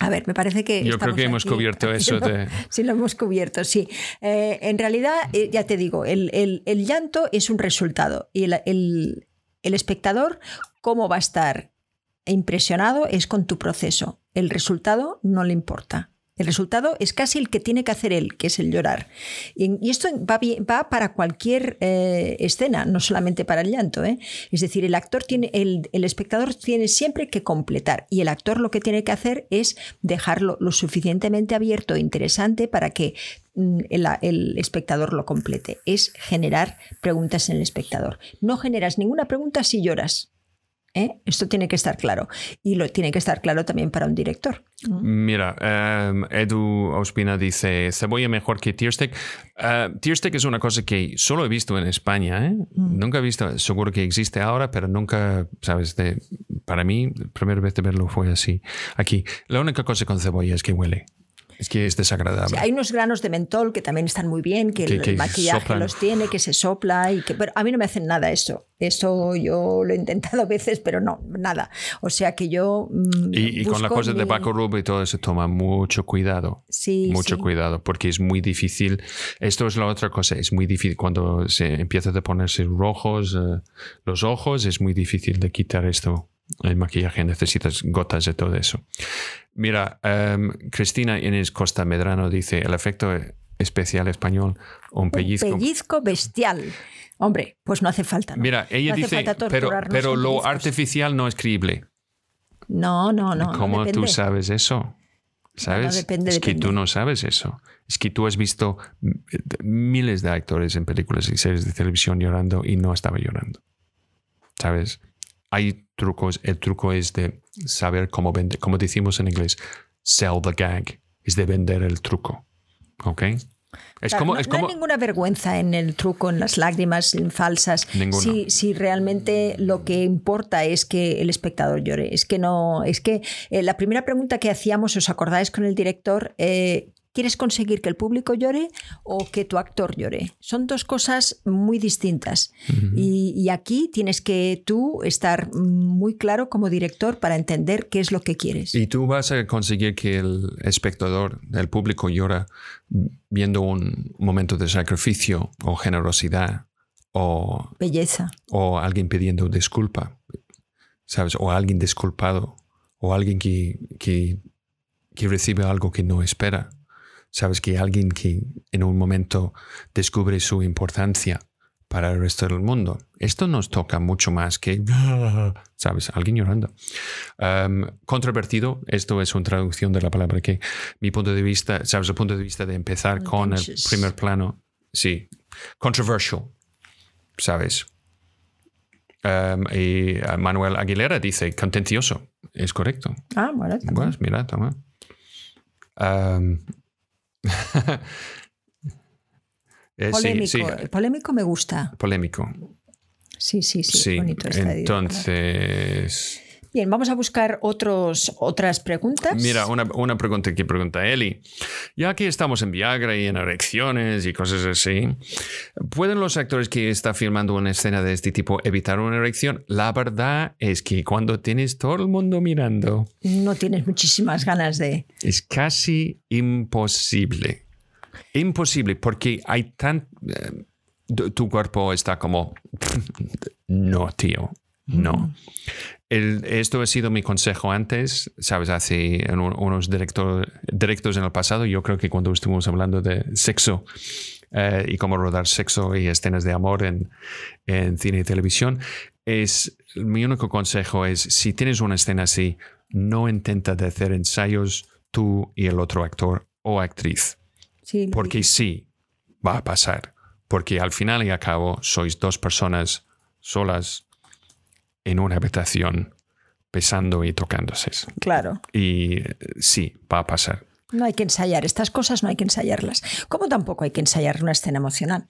A ver, me parece que... Yo creo que hemos aquí cubierto eso haciendo- de... Sí, lo hemos cubierto, sí. Eh, en realidad, eh, ya te digo, el, el- el llanto es un resultado y el, el- el espectador, cómo va a estar impresionado es con tu proceso. El resultado no le importa. El resultado es casi el que tiene que hacer él, que es el llorar. Y, esto va, para cualquier eh, escena, no solamente para el llanto. ¿eh? Es decir, el actor tiene, el, espectador tiene siempre que completar y el actor lo que tiene que hacer es dejarlo lo suficientemente abierto e interesante para que mm, el espectador lo complete. Es generar preguntas en el espectador. No generas ninguna pregunta si lloras. ¿Eh? Esto tiene que estar claro. Y lo tiene que estar claro también para un director. Mira, em, Edu Ospina dice, cebolla mejor que Tearstick. Uh, Tearstick es una cosa que solo he visto en España. ¿eh? Nunca he visto, seguro que existe ahora, pero nunca, sabes, de, para mí, la primera vez de verlo fue así. Aquí, la única cosa con cebolla es que huele. Es que es desagradable. Hay unos granos de mentol que también están muy bien, que, Que- el, que maquillaje soplan. los tiene, que se sopla y que pero a mí no me hacen nada eso. Eso yo lo he intentado a veces, pero no, nada. O sea que yo mm, Y, y con la busco cosa de mi- Paco Rubio y todo eso, toma mucho cuidado. Sí, mucho sí. cuidado, porque es muy difícil. Esto es la otra cosa, es muy difícil cuando se empieza a ponerse rojos eh, los ojos, es muy difícil de quitar esto. El maquillaje necesitas gotas de todo eso. Mira, em, Cristina Inés Costa Medrano dice: el efecto especial español, un Un pellizco. pellizco bestial. Hombre, pues no hace falta. ¿no? Mira, ella No dice: pero, pero lo pellizcos". artificial no es creíble. No, no, no. no ¿Cómo tú sabes eso? ¿Sabes? depende, es que depende. tú no sabes eso. Es que tú has visto m- miles de actores en películas y series de televisión llorando y no estaba llorando. ¿Sabes? Hay trucos. El truco es de saber cómo vender, como decimos en inglés, sell the gag. Es de vender el truco. ¿Ok? Es Claro, como, no, es no como, hay ninguna vergüenza en el truco, en las lágrimas en falsas. Si, si realmente lo que importa es que el espectador llore. Es que no. Es que eh, la primera pregunta que hacíamos, ¿os acordáis con el director? Eh, ¿Quieres conseguir que el público llore o que tu actor llore? Son dos cosas muy distintas. y, y aquí tienes que tú estar muy claro como director para entender qué es lo que quieres. Y tú vas a conseguir que el espectador, el público llora viendo un momento de sacrificio o generosidad o Belleza. o alguien pidiendo disculpa, ¿sabes? O alguien disculpado, o alguien que, que, que recibe algo que no espera, ¿sabes? Que alguien que en un momento descubre su importancia para el resto del mundo. Esto nos toca mucho más que, ¿sabes? Alguien llorando. Um, controvertido, esto es una traducción de la palabra que mi punto de vista, ¿sabes? El punto de vista de empezar con el primer plano, sí. Controversial, ¿sabes? Um, y uh, Manuel Aguilera dice contencioso. Es correcto. Ah, bueno, también. Pues mira, toma. Um, eh, polémico. sí, polémico me gusta. polémico. Sí, sí, sí. Sí, bonito está entonces... Bien, vamos a buscar otros, otras preguntas. Mira, una, una pregunta que pregunta Eli. Ya que estamos en Viagra y en erecciones y cosas así, ¿pueden los actores que están filmando una escena de este tipo evitar una erección? La verdad es que cuando tienes todo el mundo mirando, No tienes muchísimas ganas de. es casi imposible. Imposible, porque hay tan... eh, tu tu cuerpo está como... No, tío, no. El- esto ha sido mi consejo antes, sabes, hace un- unos director- directos en el pasado, yo creo que cuando estuvimos hablando de sexo eh, y cómo rodar sexo y escenas de amor en, en cine y televisión, es mi único consejo es si tienes una escena así, no intenta de hacer ensayos tú y el otro actor o actriz, Sí, porque sí, va a pasar, porque al final y al cabo sois dos personas solas en una habitación besando y tocándose. Claro. Y eh, sí, va a pasar. No hay que ensayar. Estas cosas no hay que ensayarlas. Como tampoco hay que ensayar una escena emocional.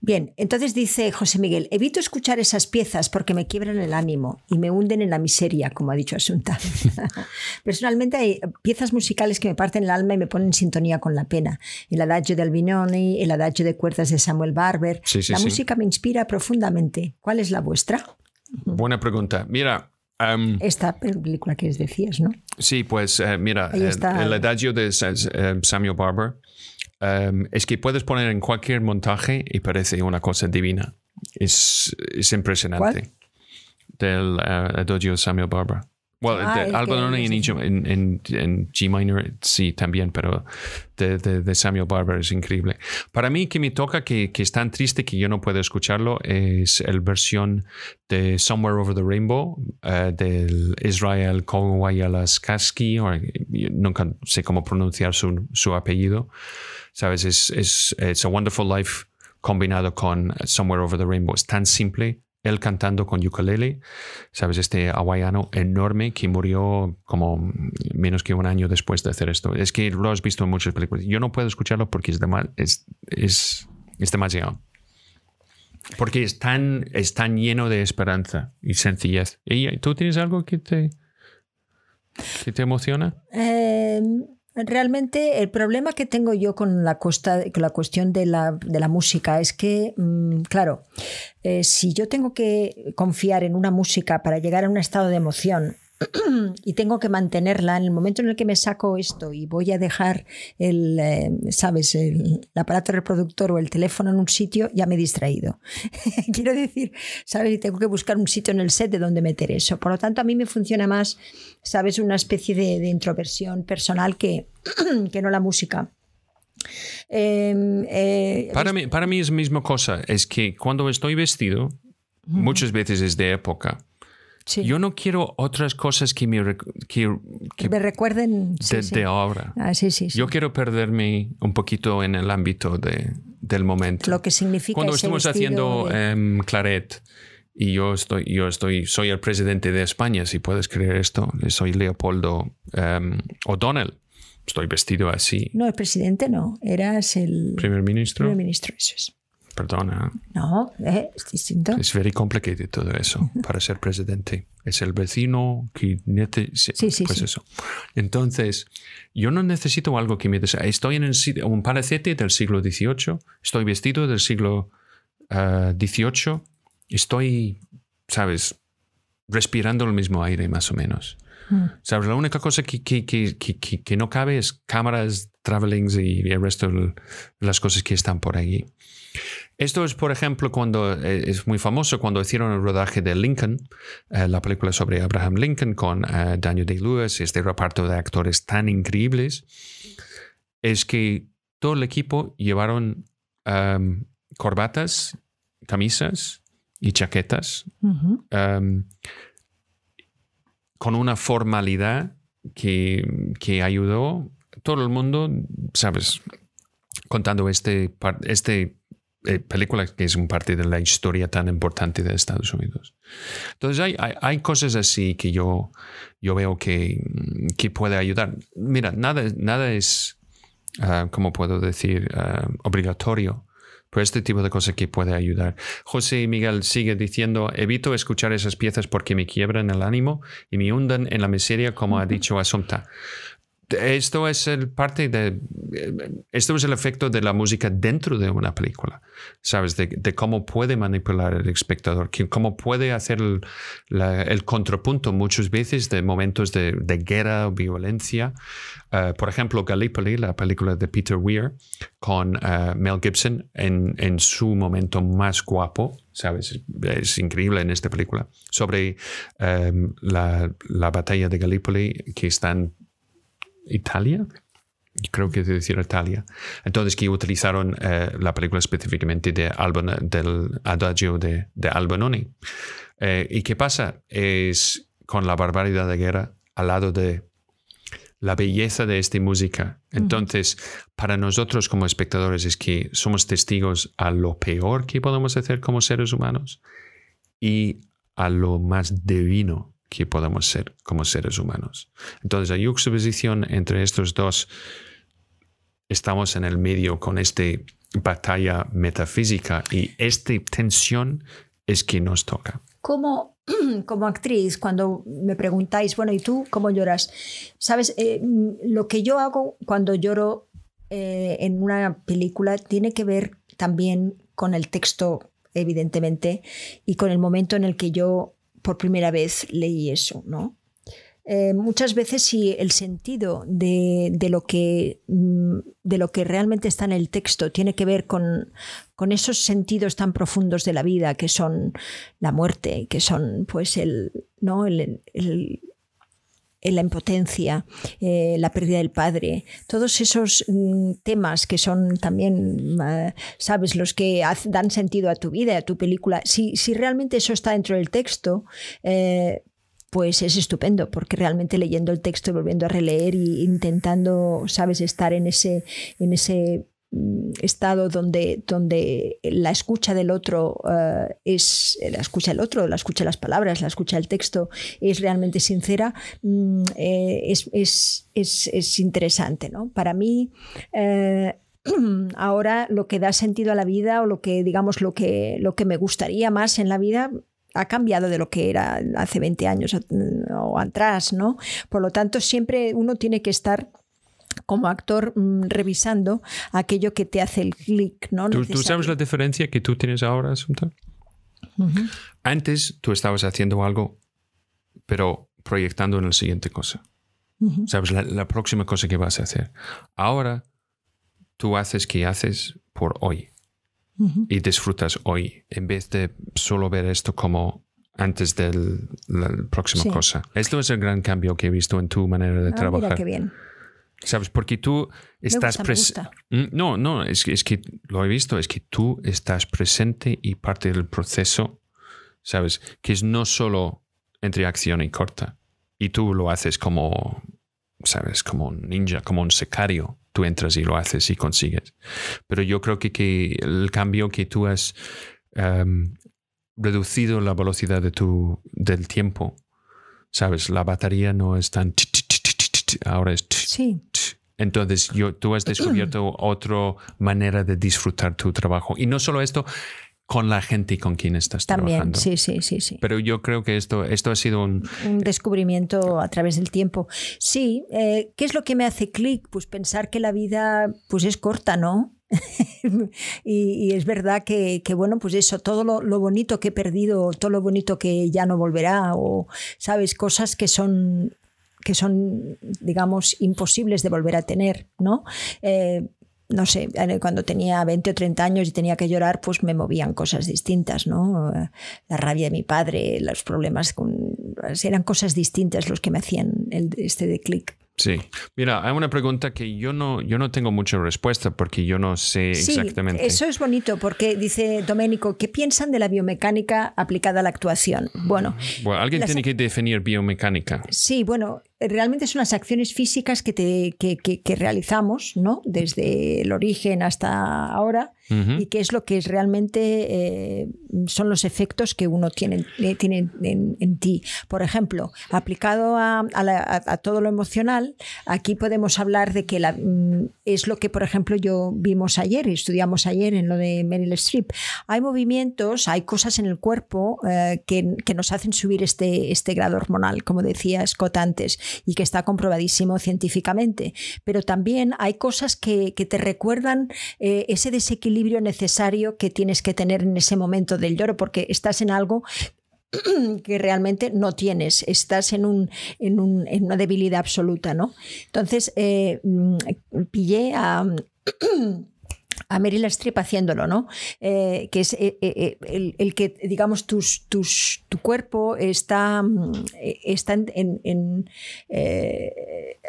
Bien, entonces dice José Miguel, evito escuchar esas piezas porque me quiebran el ánimo y me hunden en la miseria, como ha dicho Asunta. Personalmente hay piezas musicales que me parten el alma y me ponen en sintonía con la pena. El adagio de Albinoni, el adagio de cuerdas de Samuel Barber. Sí, sí, la sí. música me inspira profundamente. ¿Cuál es la vuestra? Buena pregunta. Mira, Esta película que decías, ¿no? Sí, pues eh, mira, Ahí el, está. el adagio de eh, Samuel Barber es que puedes poner en cualquier montaje y parece una cosa divina. Es, es impresionante. Del eh, adagio de Samuel Barber. Well, Ah, de el que- Albinoni en, G- en, en- en G minor sí también, pero de, de- de Samuel Barber es increíble. Para mí que me toca que, que es tan triste que yo no puedo escucharlo es el versión de Somewhere Over the Rainbow eh, del Israel Kowayalaskaski, o nunca sé cómo pronunciar su, su apellido. Sabes, es, es It's a Wonderful Life combinado con Somewhere Over the Rainbow. Es tan simple. Él cantando con ukulele, sabes, este hawaiano enorme que murió como menos que un año después de hacer esto. Es que lo has visto en muchas películas. Yo no puedo escucharlo porque es, dema- es, es, es demasiado. Porque es tan, es tan lleno de esperanza y sencillez. ¿Y tú tienes algo que te, que te emociona? Eh, realmente el problema que tengo yo con la, costa, con la cuestión de la, de la música es que, mm, claro, eh, si yo tengo que confiar en una música para llegar a un estado de emoción y tengo que mantenerla en el momento en el que me saco esto y voy a dejar el, eh, sabes, el, el aparato reproductor o el teléfono en un sitio, ya me he distraído. Quiero decir, sabes, y tengo que buscar un sitio en el set de donde meter eso. Por lo tanto, a mí me funciona más, sabes, una especie de, de introversión personal que, que no la música. Eh, eh, Para mí, para mí es la misma cosa. Es que cuando estoy vestido, muchas veces es de época. Sí, Yo no quiero otras cosas que me, que, que me recuerden. sí, de, sí. de ahora. Ah. Yo quiero perderme un poquito en el ámbito de, del momento. Lo que significa Cuando estamos haciendo de- em, Claret y yo estoy, yo estoy, soy el presidente de España, si puedes creer esto, soy Leopoldo em, O'Donnell. Estoy vestido así. No, el presidente no, eras el Primer ministro. primer ministro, eso es. Perdona. No, eh, es distinto. Es very complicated todo eso para ser presidente. Es el vecino que necesita. Sí, sí, pues sí. eso. Entonces, yo no necesito algo que me des. Estoy en un palacete del siglo XVIII. Estoy vestido del siglo ah, XVIII. Estoy, ¿sabes? Respirando el mismo aire, más o menos. Mm. ¿Sabes? La única cosa que, que, que, que, no cabe es cámaras, travelings y el resto de las cosas que están por allí. Esto es, por ejemplo, cuando eh, es muy famoso cuando hicieron el rodaje de Lincoln, eh, la película sobre Abraham Lincoln con eh, Daniel Day-Lewis y este reparto de actores tan increíbles, es que todo el equipo llevaron um, corbatas, camisas y chaquetas Ujú. um, con una formalidad que, que ayudó todo el mundo, ¿sabes? Contando este, este eh, película que es un parte de la historia tan importante de Estados Unidos. Entonces hay, hay, hay cosas así que yo, yo veo que, que puede ayudar. Mira, nada, nada es, ah, como puedo decir, ah, obligatorio. Pero este tipo de cosas que puede ayudar. José Miguel sigue diciendo, evito escuchar esas piezas porque me quiebran el ánimo y me hunden en la miseria, como ha dicho Asunta. Esto es el parte de esto es el efecto de la música dentro de una película, sabes, de, de cómo puede manipular el espectador, cómo puede hacer el, la- el contrapunto muchas veces de momentos de, de guerra o violencia. Uh, por ejemplo, Gallipoli, la película de Peter Weir con uh, Mel Gibson en, en su momento más guapo, sabes, es, increíble en esta película. Sobre um, la, la batalla de Gallipoli que está en Italia. Creo que es decir Italia. Entonces, que utilizaron eh, la película específicamente de Albano- del Adagio de, de Albinoni. Eh, ¿Y qué pasa? Es con la barbaridad de guerra al lado de la belleza de esta música. Entonces, para nosotros como espectadores es que somos testigos a lo peor que podemos hacer como seres humanos y a lo más divino que podemos ser como seres humanos. Entonces, la juxtaposición entre estos dos, estamos en el medio con esta batalla metafísica y esta tensión es que nos toca. Como, como actriz, cuando me preguntáis, bueno, ¿y tú cómo lloras? Sabes, Eh, lo que yo hago cuando lloro eh, en una película tiene que ver también con el texto, evidentemente, y con el momento en el que yo por primera vez leí eso, ¿no? Eh, muchas veces si el sentido de, de lo que, mm, de lo que realmente está en el texto tiene que ver con, con esos sentidos tan profundos de la vida que son la muerte, que son pues el, ¿no? el, la impotencia, eh, la pérdida del padre, todos esos mm, temas que son también, eh, sabes, los que dan sentido a tu vida, a tu película, si, si realmente eso está dentro del texto, eh, pues es estupendo, porque realmente leyendo el texto y volviendo a releer e intentando, sabes, estar en ese, en ese estado donde, donde la escucha del otro eh, es la escucha del otro, la escucha las palabras, la escucha del texto es realmente sincera, mm, eh, es, es, es, es interesante. ¿no? Para mí, eh, ahora lo que da sentido a la vida o lo que, digamos, lo que, lo que me gustaría más en la vida ha cambiado de lo que era hace 20 años mm, o atrás, ¿no? Por lo tanto, siempre uno tiene que estar como actor mm, revisando aquello que te hace el clic, ¿no? ¿Tú, tú sabes la diferencia que tú tienes ahora, Asunta? Ujú. Antes tú estabas haciendo algo, pero proyectando en la siguiente cosa. Ujú. ¿Sabes? La, la próxima cosa que vas a hacer. Ahora tú haces que haces por hoy Ujú. y disfrutas hoy en vez de solo ver esto como antes de la próxima Sí. cosa. Esto es el gran cambio que he visto en tu manera de Ah, mira trabajar. qué bien. ¿Sabes? Porque tú estás gusta, me pres- gusta. Mm, No, no, es que, es que lo he visto, es que tú estás presente y parte del proceso, ¿sabes? Que es no solo entre acción y corta. Y tú lo haces como, ¿sabes? Como un ninja, como un secario. Tú entras y lo haces y consigues. Pero yo creo que, que el cambio que tú has em, reducido la velocidad de tu, del tiempo, ¿sabes? La batería no es tan... Ahora es Sí, Entonces, yo, tú has descubierto otra manera de disfrutar tu trabajo. Y no solo esto, con la gente con quien estás También, trabajando. sí, sí, sí, sí. Pero yo creo que esto, esto ha sido un... Un descubrimiento a través del tiempo. Sí, eh, ¿qué es lo que me hace clic? Pues pensar que la vida pues es corta, ¿no? y, y, es verdad que, que, bueno, pues eso, todo lo, lo, bonito que he perdido, todo lo bonito que ya no volverá, o, ¿sabes? Cosas que son que son, digamos, imposibles de volver a tener, ¿no? Eh, no sé, cuando tenía 20 o 30 años y tenía que llorar, pues me movían cosas distintas, ¿no? La rabia de mi padre, los problemas con... eran cosas distintas los que me hacían el, este de clic. Sí. Mira, hay una pregunta que yo no, yo no tengo mucha respuesta porque yo no sé sí, exactamente. Eso es bonito porque dice Doménico, ¿qué piensan de la biomecánica aplicada a la actuación? Bueno, bueno alguien tiene que definir biomecánica. Sí, bueno, realmente son las acciones físicas que, te, que, que, que realizamos, ¿no? Desde el origen hasta ahora, uh -huh. y que es lo que es realmente eh, son los efectos que uno tiene, eh, tiene en, en, ti. Por ejemplo, aplicado a, a, la, a, a, todo lo emocional, aquí podemos hablar de que la, mm, es lo que, por ejemplo, yo vimos ayer y estudiamos ayer en lo de Meryl Streep. Hay movimientos, hay cosas en el cuerpo eh, que, que, nos hacen subir este, este grado hormonal, como decía Scott antes y que está comprobadísimo científicamente. Pero también hay cosas que, que te recuerdan eh, ese desequilibrio necesario que tienes que tener en ese momento del lloro, porque estás en algo que realmente no tienes, estás en, un, en, un, en una debilidad absoluta, ¿no? Entonces, eh, pillé a a Meryl Streep haciéndolo, ¿no? Eh, que es eh, eh, el, el, que, digamos, tus, tus, tu cuerpo está, está en... en, en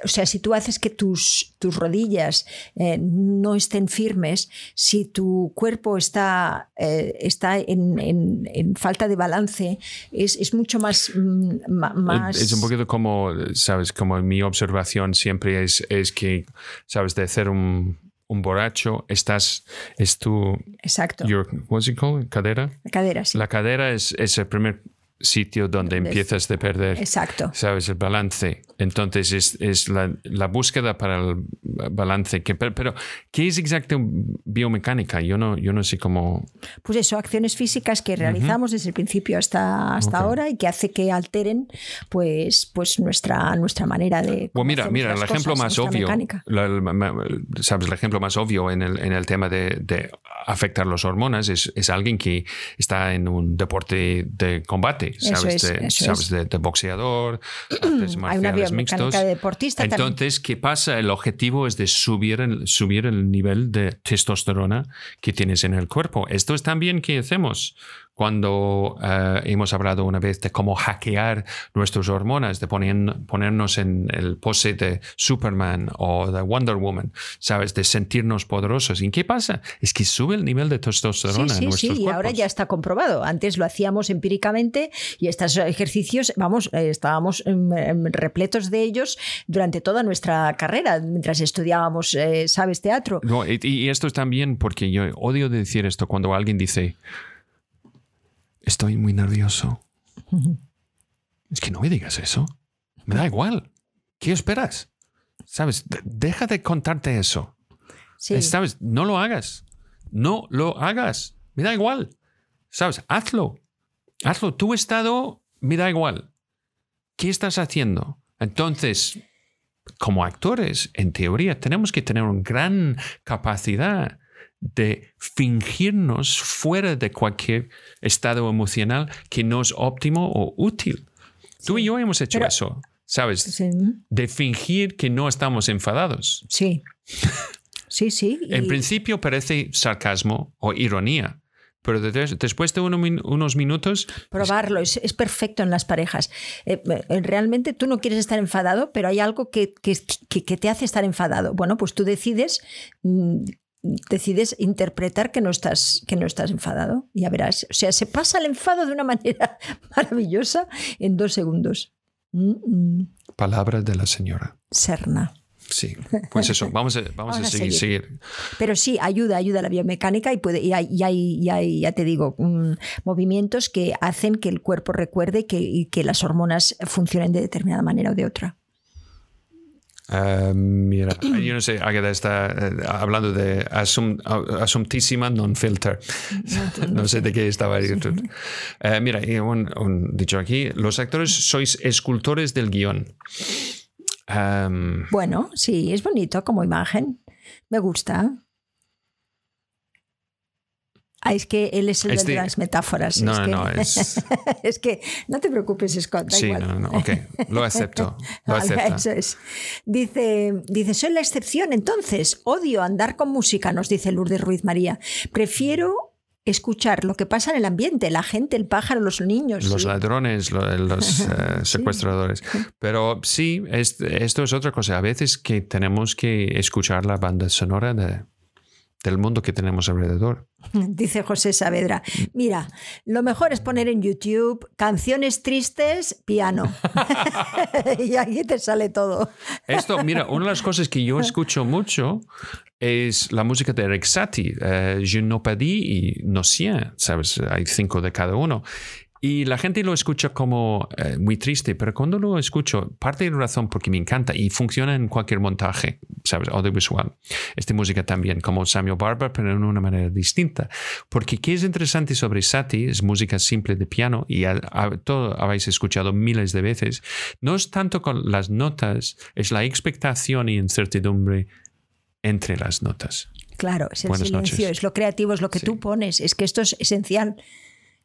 o sea, si tú haces que tus, tus rodillas no estén firmes, si tu cuerpo está, está en, en, falta de balance, es, es mucho más, más... Es un poquito como, ¿sabes? Como mi observación siempre es, es que, ¿sabes? De hacer un un borracho, estás, es tu... Exacto. Your, what's it called? ¿Cadera? La cadera, sí. La cadera es, es el primer sitio donde empiezas a perder, Exacto. sabes, el balance. Entonces es, es la, la, búsqueda para el balance. Que, pero, pero, ¿qué es exacto biomecánica? Yo no, yo no sé cómo... Pues eso, acciones físicas que realizamos uh -huh. desde el principio hasta, hasta okay. ahora y que hace que alteren pues, pues nuestra, nuestra manera de... Bueno, mira, mira, el ejemplo más obvio, la, la, sabes, el ejemplo más obvio en el, en el tema de, de afectar las hormonas es, es alguien que está en un deporte de combate sabes, es, de, sabes de, de, boxeador, artes marciales mixtos. De deportista Entonces, también. ¿qué pasa? El objetivo es de subir el, subir el nivel de testosterona que tienes en el cuerpo. Esto es también que hacemos cuando uh, hemos hablado una vez de cómo hackear nuestras hormonas, de poner, ponernos en el pose de Superman o de Wonder Woman, ¿sabes? De sentirnos poderosos. ¿Y qué pasa? Es que sube el nivel de testosterona sí, sí, en nuestros sí, cuerpos. y ahora ya está comprobado. Antes lo hacíamos empíricamente y estos ejercicios, vamos, eh, estábamos repletos de ellos durante toda nuestra carrera, mientras estudiábamos, eh, ¿sabes? Teatro. No, y, y esto es también porque yo odio decir esto cuando alguien dice estoy muy nervioso. Es que no me digas eso. Me da igual. ¿Qué esperas? ¿Sabes? De deja de contarte eso. Sí. ¿Sabes? No lo hagas. No lo hagas. Me da igual. ¿Sabes? Hazlo. Hazlo. Tu estado me da igual. ¿Qué estás haciendo? Entonces, como actores, en teoría, tenemos que tener una gran capacidad de fingirnos fuera de cualquier estado emocional que no es óptimo o útil. Sí. Tú y yo hemos hecho Pero, eso, ¿sabes? Sí. De fingir que no estamos enfadados. Sí. Sí, sí. Y... en principio parece sarcasmo o ironía, pero después de uno, unos minutos... Probarlo, es, es, perfecto en las parejas. Eh, realmente tú no quieres estar enfadado, pero hay algo que, que, que, te hace estar enfadado. Bueno, pues tú decides mm, decides interpretar que no estás que no estás enfadado. Ya verás. O sea se pasa el enfado de una manera maravillosa en dos segundos. Mm -mm. palabra de la señora. Serna. Sí, pues eso, vamos a, vamos a, a seguir, seguir. seguir, Pero sí, ayuda, ayuda a la biomecánica y, puede, y, hay, y, hay, y hay, ya te digo, movimientos que hacen que el cuerpo recuerde que, y que las hormonas funcionen de determinada manera o de otra. Eh, mira, yo no sé, Agatha está eh, hablando de asum, non-filter. No, sé de qué estaba diciendo. Eh, mira, y un, un dicho aquí, los actores sois escultores del guion. Em, Bueno, sí, es bonito como imagen. Me gusta. Ah, es que él es el Este- de las metáforas. No, es no, que, no, es- es que no te preocupes, Scott. Da sí, igual. no, no, ok, lo acepto. Lo eso es. Dice, dice, soy la excepción entonces. Odio andar con música, nos dice Lourdes Ruiz María. Prefiero escuchar lo que pasa en el ambiente, la gente, el pájaro, los niños. Los sí. ladrones, lo- los eh, secuestradores. Pero sí, es- esto es otra cosa. A veces que tenemos que escuchar la banda sonora de- del mundo que tenemos alrededor. Dice José Saavedra, mira, lo mejor es poner en YouTube canciones tristes, piano. y ahí te sale todo. Esto, mira, una de las cosas que yo escucho mucho es la música de Eric Satie, eh, Je ne pas dit y No Sien, ¿sabes? Hay cinco de cada uno. Y la gente lo escucha como eh, muy triste, pero cuando lo escucho, parte de la razón porque me encanta y funciona en cualquier montaje, ¿sabes? Audiovisual. Esta música también, como Samuel Barber, pero en una manera distinta. Porque qué es interesante sobre Satie, es música simple de piano y a- a- todo habéis escuchado miles de veces, no es tanto con las notas, es la expectación y incertidumbre entre las notas. Claro, es el Buenas silencio, noches. es lo creativo, es lo que Sí. tú pones. Es que esto es esencial.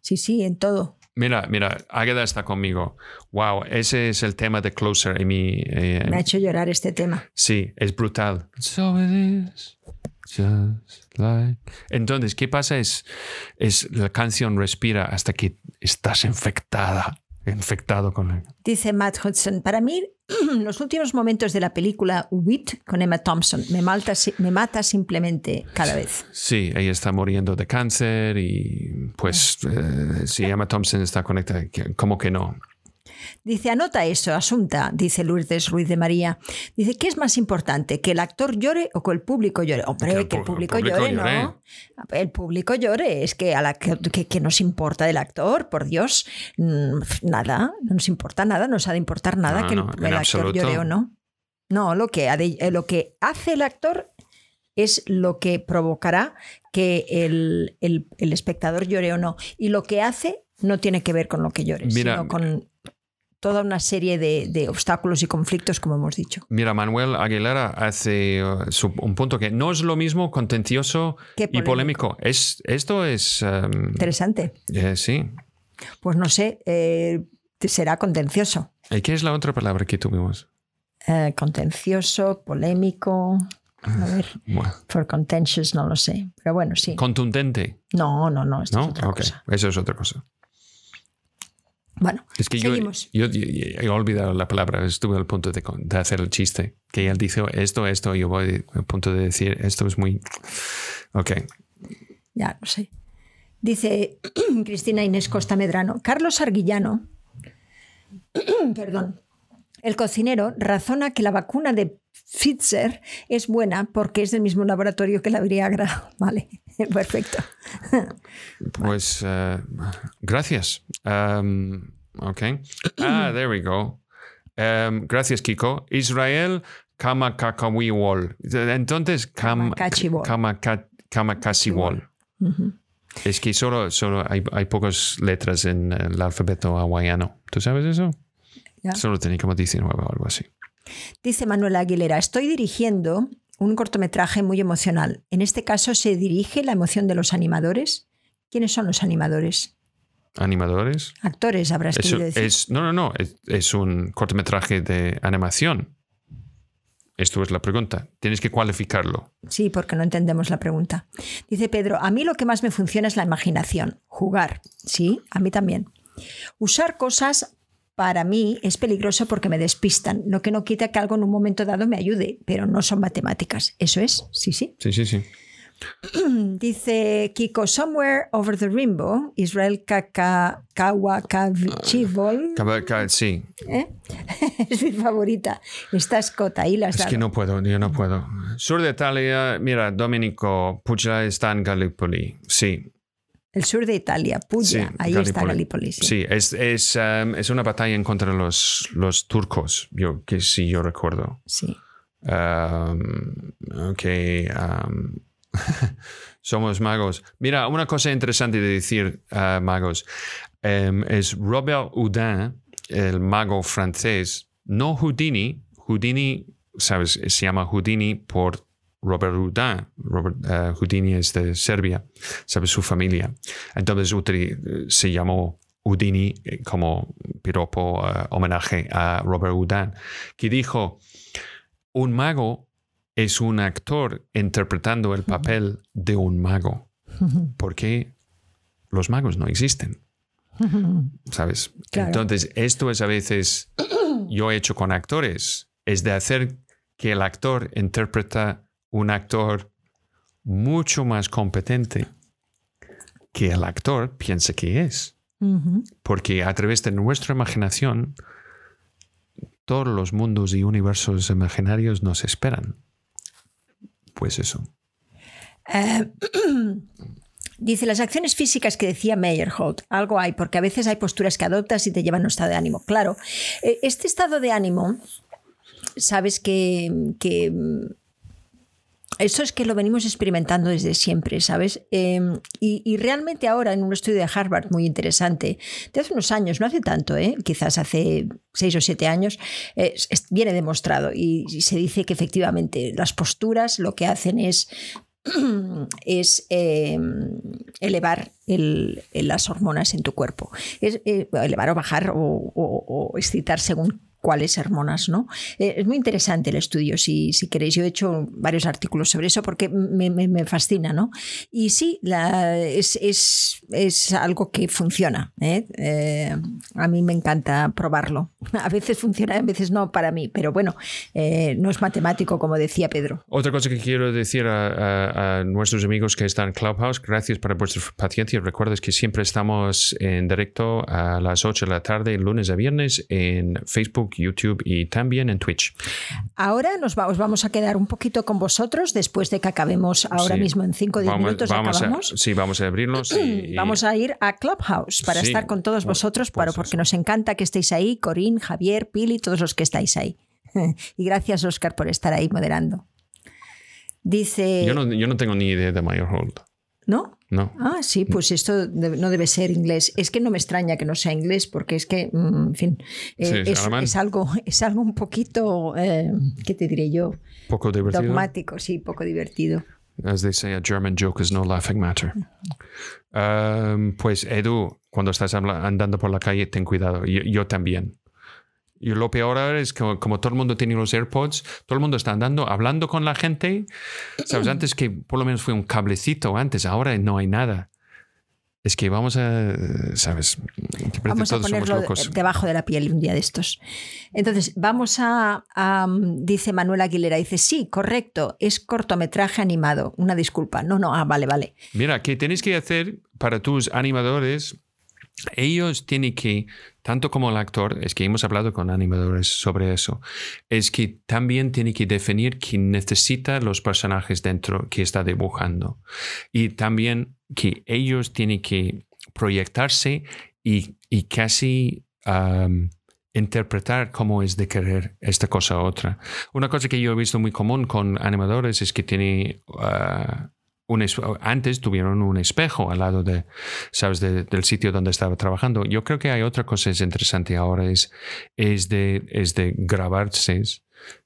Sí, sí, en todo. Mira, mira, Águeda está conmigo. Wow, ese es el tema de Closer en mi... eh, Me ha hecho llorar este tema. Sí, es brutal. So it is, just like... Entonces, ¿qué pasa? Es, es la canción respira hasta que estás infectada, infectado con la... Dice Matt Hudson, para mí los últimos momentos de la película Wit con Emma Thompson me, mata simplemente cada vez. Sí, ella está muriendo de cáncer y pues eh, si Emma Thompson está conectada, ¿cómo que no? Dice, anota eso, asunta, dice Lourdes Ruiz de María. Dice, ¿qué es más importante? ¿Que el actor llore o que el público llore? Hombre, Que que el pu- el público, llore, llore. ¿no? El público llore, es que a la que, que- que nos importa del actor, por Dios, Mm, nada, no nos importa nada, no nos ha de importar nada No, que el, no, en el actor llore o no. No, lo que, eh, lo que hace el actor es lo que provocará que el, el- el espectador llore o no. Y lo que hace no tiene que ver con lo que llore, Mira, sino con toda una serie de, de obstáculos y conflictos, como hemos dicho. Mira, Manuel Aguilera hace uh, un punto que no es lo mismo contencioso y polémico. Es, esto es... um, Interesante. eh, sí. Pues no sé, eh, será contencioso. ¿Y qué es la otra palabra que tuvimos? Eh, contencioso, polémico. A ver, Bueno, for contentious no lo sé. Pero bueno, sí. contundente, No, no, no, esto ¿no? es otra cosa. Eso es otra cosa. Bueno, Es que yo, seguimos. yo, yo- yo he olvidado la palabra, estuve al punto de, hacer el chiste, que él dice esto, esto, yo voy al punto de decir esto es muy... Ok, Ya, no sé. Dice Cristina Inés Costa Medrano. Carlos Arguillano, perdón, el cocinero razona que la vacuna de Pfizer es buena porque es del mismo laboratorio que la Viagra. Vale, perfecto. pues eh, gracias. Um, ok. Ah, there we go. Um, gracias, Kiko. Israel Kamakakawiwol. Entonces, Kam- Kamakachiwol. Es que solo, solo hay, hay pocas letras en el alfabeto hawaiano. ¿Tú sabes eso? Solo tenía como 19 o algo así. Dice Manuela Aguilera, estoy dirigiendo un cortometraje muy emocional. En este caso se dirige la emoción de los animadores. ¿Quiénes son los animadores? ¿Animadores? Actores, habrás Eso querido decir. es, no, no, no. Es, es un cortometraje de animación. Esto es la pregunta. Tienes que cualificarlo. Sí, porque no entendemos la pregunta. Dice Pedro, a mí lo que más me funciona es la imaginación, jugar. Sí, a mí también. Usar cosas para mí es peligroso porque me despistan, lo que no quita que algo en un momento dado me ayude, pero no son matemáticas. Eso es, sí, sí. Sí, sí, sí. Dice Kiko, Somewhere Over the Rainbow, Israel Caba- ca- Sí. ¿eh? es mi favorita. Esta escota ahí las Es que no puedo, yo no puedo. Sur de Italia, mira, Domenico Puccia está en Gallipoli. Sí, El sur de Italia, Puglia, Sí, ahí está Gallipoli. sí. Sí, es, es, um, es una batalla en contra de los, los turcos, yo, que sí yo recuerdo. Sí. Um, ok. um, somos magos. Mira, una cosa interesante de decir uh, magos em, es Robert Houdin, el mago francés, no Houdini. Houdini, sabes, se llama Houdini por Robert Houdin. Robert uh, Houdini es de Serbia, sabes, su familia. Entonces utili- se llamó Houdini eh, como piropo, uh, homenaje a Robert Houdin, que dijo, un mago es un actor interpretando el papel de un mago, porque los magos no existen. ¿Sabes? Claro. Entonces, esto es a veces, yo he hecho con actores, es de hacer que el actor interpreta un actor mucho más competente que el actor piensa que es. Porque a través de nuestra imaginación, todos los mundos y universos imaginarios nos esperan. Pues eso. Eh, Dice, las acciones físicas que decía Meyerhold, algo hay, porque a veces hay posturas que adoptas y te llevan a un estado de ánimo. Claro, eh, este estado de ánimo, sabes que, que eso es que lo venimos experimentando desde siempre, ¿sabes? Eh, y, realmente ahora en un estudio de Harvard muy interesante, de hace unos años, no hace tanto, ¿eh? quizás hace seis o siete años, eh, viene demostrado y, se dice que efectivamente las posturas lo que hacen es es eh, elevar el- las hormonas en tu cuerpo. Es eh, elevar o bajar o excitar según cuáles hormonas, ¿no? Eh, es muy interesante el estudio, si, si queréis. Yo he hecho varios artículos sobre eso porque me, fascina, ¿no? Y sí, es, es- es algo que funciona. ¿eh? Eh, a mí me encanta probarlo. A veces funciona, a veces no para mí, pero bueno, no es matemático, como decía Pedro. Otra cosa que quiero decir a nuestros amigos que están en Clubhouse, gracias por vuestra paciencia. Recuerdes que siempre estamos en directo a las 8 de la tarde, lunes a viernes, en Facebook, YouTube y también en Twitch. Ahora nos va- os vamos a quedar un poquito con vosotros después de que acabemos ahora Sí. mismo en 5 o 10 Vamos- minutos vamos a- acabamos. sí, vamos a y- y- Vamos a ir a Clubhouse para Sí, estar con todos vosotros, pues para, porque nos encanta que estéis ahí, Corín, Javier, Pili, todos los que estáis ahí. Y gracias, Oscar, por estar ahí moderando. Dice. Yo no, yo no tengo ni idea de Meyerhold. ¿No? No. Ah, sí, pues esto no debe ser inglés. Es que no me extraña que no sea inglés, porque es que, mm, en fin, eh, Sí, es algo, es algo un poquito, eh, ¿qué te diré yo? Poco divertido. Dogmático, sí, poco divertido. As they say, a German joke is no laughing matter. Um, pues Edu, cuando estás andando por la calle, ten cuidado. Yo, yo también. Y lo peor ahora es que como todo el mundo tiene los AirPods, todo el mundo está andando, hablando con la gente. Sabes, antes que por lo menos fue un cablecito antes, ahora no hay nada. Es que vamos a, sabes, que Vamos a todos somos ponerlo locos. debajo de la piel un día de estos. Entonces, vamos a, a, dice Manuel Aguilera, dice, sí, correcto, es cortometraje animado. Una disculpa. No, no, ah, vale, vale. Mira, que tenéis que hacer para tus animadores, ellos tienen que, tanto como el actor, es que hemos hablado con animadores sobre eso, es que también tiene que definir que necesita los personajes dentro que está dibujando. Y también que ellos tienen que proyectarse y, casi interpretar cómo es de querer esta cosa u otra. Una cosa que yo he visto muy común con animadores es que tiene... uh, un es- antes tuvieron un espejo al lado de, sabes, de- del sitio donde estaba trabajando. Yo creo que hay otra cosa es interesante ahora es, es de, es de grabarse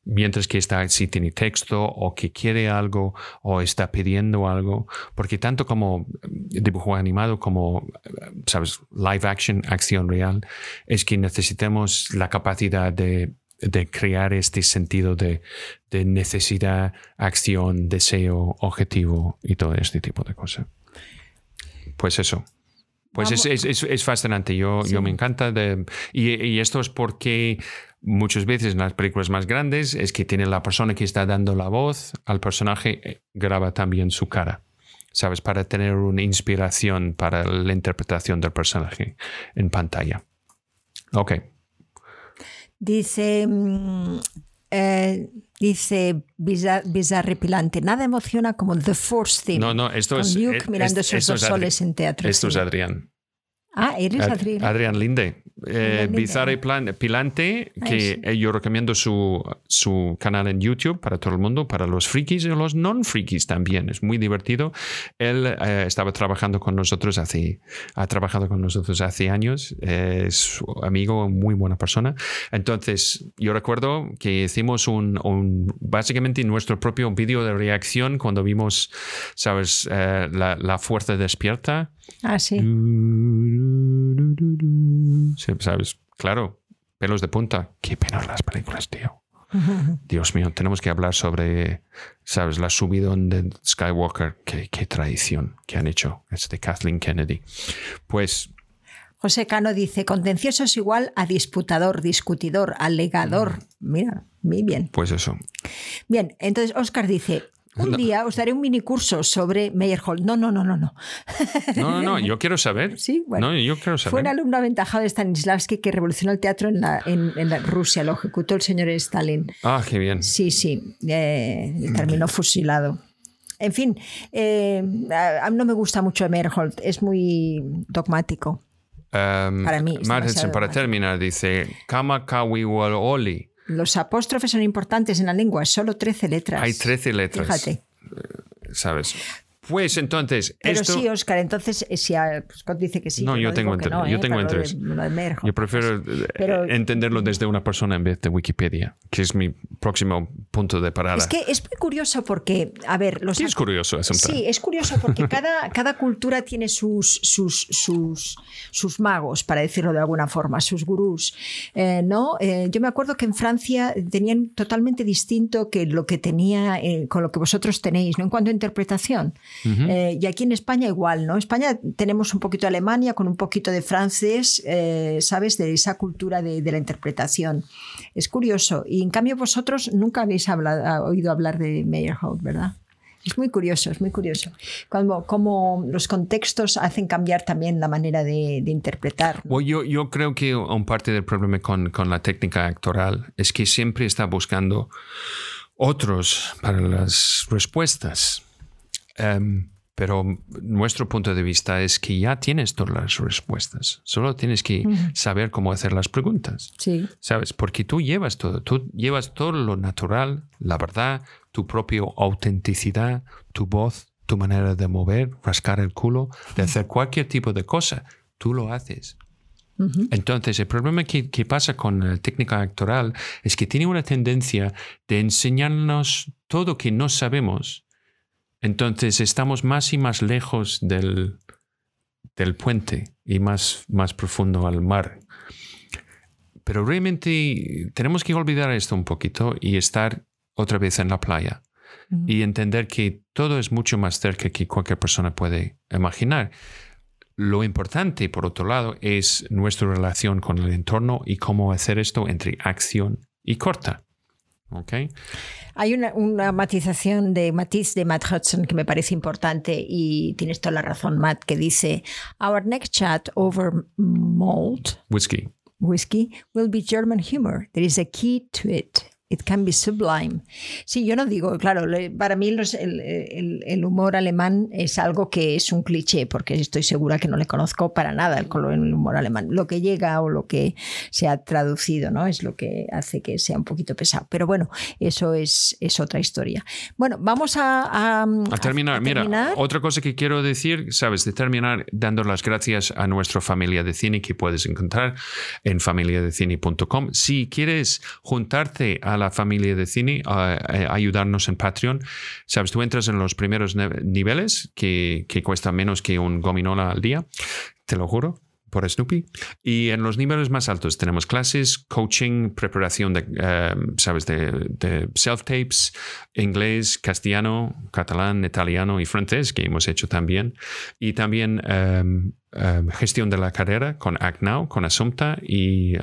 mientras que está, si tiene texto o que quiere algo o está pidiendo algo, porque tanto como dibujo animado como, sabes, live action, acción real, es que necesitamos la capacidad de, de crear este sentido de, de necesidad, acción, deseo, objetivo y todo este tipo de cosas. Pues eso. Pues es, es, es, es fascinante, yo, Sí. yo me encanta. De, y, y esto es porque muchas veces en las películas más grandes es que tiene la persona que está dando la voz al personaje, eh, graba también su cara, ¿sabes? Para tener una inspiración para la interpretación del personaje en pantalla. Ok. Dice, mm, eh, dice bizar- bizarrepilante, nada emociona como The Force Theme. No, no, esto con es. Luke es- mirando es- esos esto dos soles en teatro. Esto es. Adrián. Ah, eres Adrián. Adrián Linde. Eh, Bizarre Plan, Pilante, que eh, yo recomiendo su, su canal en YouTube para todo el mundo, para los frikis y los non-frikis también. Es muy divertido. Él eh, estaba trabajando con nosotros hace, ha trabajado con nosotros hace años. es amigo, muy buena persona. Entonces, yo recuerdo que hicimos un, un básicamente nuestro propio vídeo de reacción cuando vimos, ¿sabes? la, la fuerza despierta Ah, sí. ¿Sabes? Claro, pelos de punta. Qué pena las películas, tío. Dios mío, tenemos que hablar sobre, ¿sabes? La subidón de Skywalker. Qué, qué traición que han hecho. Es de Kathleen Kennedy. Pues José Cano dice, contencioso es igual a disputador, discutidor, alegador. Mm. Mira, muy bien. Pues eso. Bien, entonces Oscar dice, un día os daré un mini curso sobre Meyerhold. No, no, no, no, no. No, no, no, yo quiero saber. Sí, bueno. No, yo quiero saber. Fue un alumno aventajado de Stanislavski que revolucionó el teatro en, la, en, Rusia, lo ejecutó el señor Stalin. Ah, qué bien. Sí, sí, eh, terminó fusilado. En fin, eh, a, mí no me gusta mucho Meyerhold, es muy dogmático. Um, para mí. para terminar, dice, Kama Oli los apóstrofes son importantes en la lengua, solo 13 letras. Hay 13 letras. Fíjate. Eh, ¿Sabes? Pues entonces. Pero sí, Oscar, entonces eh, si Scott dice que sí. No, yo, tengo, entre, yo ¿eh? tengo interés. yo prefiero eh, entenderlo desde una persona en vez de Wikipedia, que es mi próximo punto de parada. Es que es muy curioso porque, a ver, los. Sí, es curioso. sí, es curioso porque cada, cada cultura tiene sus, sus, sus, sus magos, para decirlo de alguna forma, sus gurús. ¿no? yo me acuerdo que en Francia tenían totalmente distinto que lo que tenía con lo que vosotros tenéis, ¿no? En cuanto a interpretación. Eh, y aquí en España igual, ¿no? España tenemos un poquito de Alemania con un poquito de francés, eh, ¿sabes? De esa cultura de, la interpretación. Es curioso. Y en cambio vosotros nunca habéis hablado, oído hablar de Meyerhold, ¿verdad? Es muy curioso, es muy curioso. Como, como los contextos hacen cambiar también la manera de, interpretar. yo, yo creo que un parte del problema con, con la técnica actoral es que siempre está buscando otros para las respuestas. Em, pero nuestro punto de vista es que ya tienes todas las respuestas. Solo tienes que saber cómo hacer las preguntas. Sí. ¿Sabes? Porque tú llevas todo. Tú llevas todo lo natural, la verdad, tu propia autenticidad, tu voz, tu manera de mover, rascar el culo, de hacer cualquier tipo de cosa. Tú lo haces. Entonces, el problema que, que, pasa con la técnica actoral es que tiene una tendencia de enseñarnos todo que no sabemos entonces estamos más y más lejos del, del puente y más, más profundo al mar. Pero realmente tenemos que olvidar esto un poquito y estar otra vez en la playa y entender que todo es mucho más cerca que cualquier persona puede imaginar. Lo importante, por otro lado, es nuestra relación con el entorno y cómo hacer esto entre acción y corta. ¿Okay? Hay una, matización de matiz de Matt Hudson que me parece importante y tienes toda la razón, Matt, que dice: Our next chat over malt whiskey whiskey will be German humor. There is a key to it. It can be sublime. Sí, yo no digo, claro, para mí el, humor alemán es algo que es un cliché, porque estoy segura que no le conozco para nada el, humor alemán. Lo que llega o lo que se ha traducido, ¿no? Es lo que hace que sea un poquito pesado. Pero bueno, eso es, es otra historia. Bueno, vamos a, a, terminar. Mira, otra cosa que quiero decir, sabes, de terminar dando las gracias a nuestra familia de cine que puedes encontrar en familiadecine.com. Si quieres juntarte a la familia de cine a, ayudarnos en Patreon. Sabes, tú entras en los primeros niveles que, que cuesta menos que un gominola al día, te lo juro por Snoopy. Y en los niveles más altos tenemos clases, coaching, preparación de, eh, ¿sabes? De, self-tapes, inglés, castellano, catalán, italiano y francés, que hemos hecho también. Y también eh, eh, gestión de la carrera con Act Now, con Assumpta y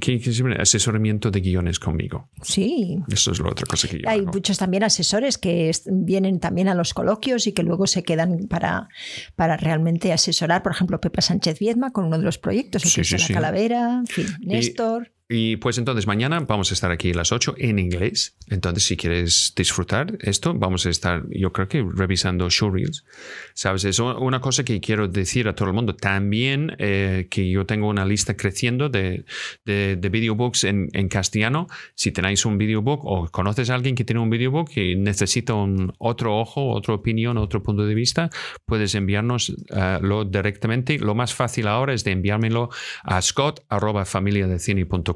que, asesoramiento de guiones conmigo. Sí. Eso es la otra cosa que yo Hay muchos también asesores que vienen también a los coloquios y que luego se quedan para, para realmente asesorar. Por ejemplo, Pepa Sánchez Viedma con uno de los proyectos, el sí, la Calavera, en fin, Néstor. Y pues entonces mañana vamos a estar aquí a las 8 en inglés. Entonces si quieres disfrutar esto, vamos a estar, yo creo que revisando showreels. Sabes, es una cosa que quiero decir a todo el mundo. También eh, que yo tengo una lista creciendo de, de, de videobooks en, en, castellano. Si tenéis un videobook o conoces a alguien que tiene un videobook y necesita un otro ojo, otra opinión, otro punto de vista, puedes enviárnoslo uh, directamente. Lo más fácil ahora es de enviármelo a scott.familiadecine.com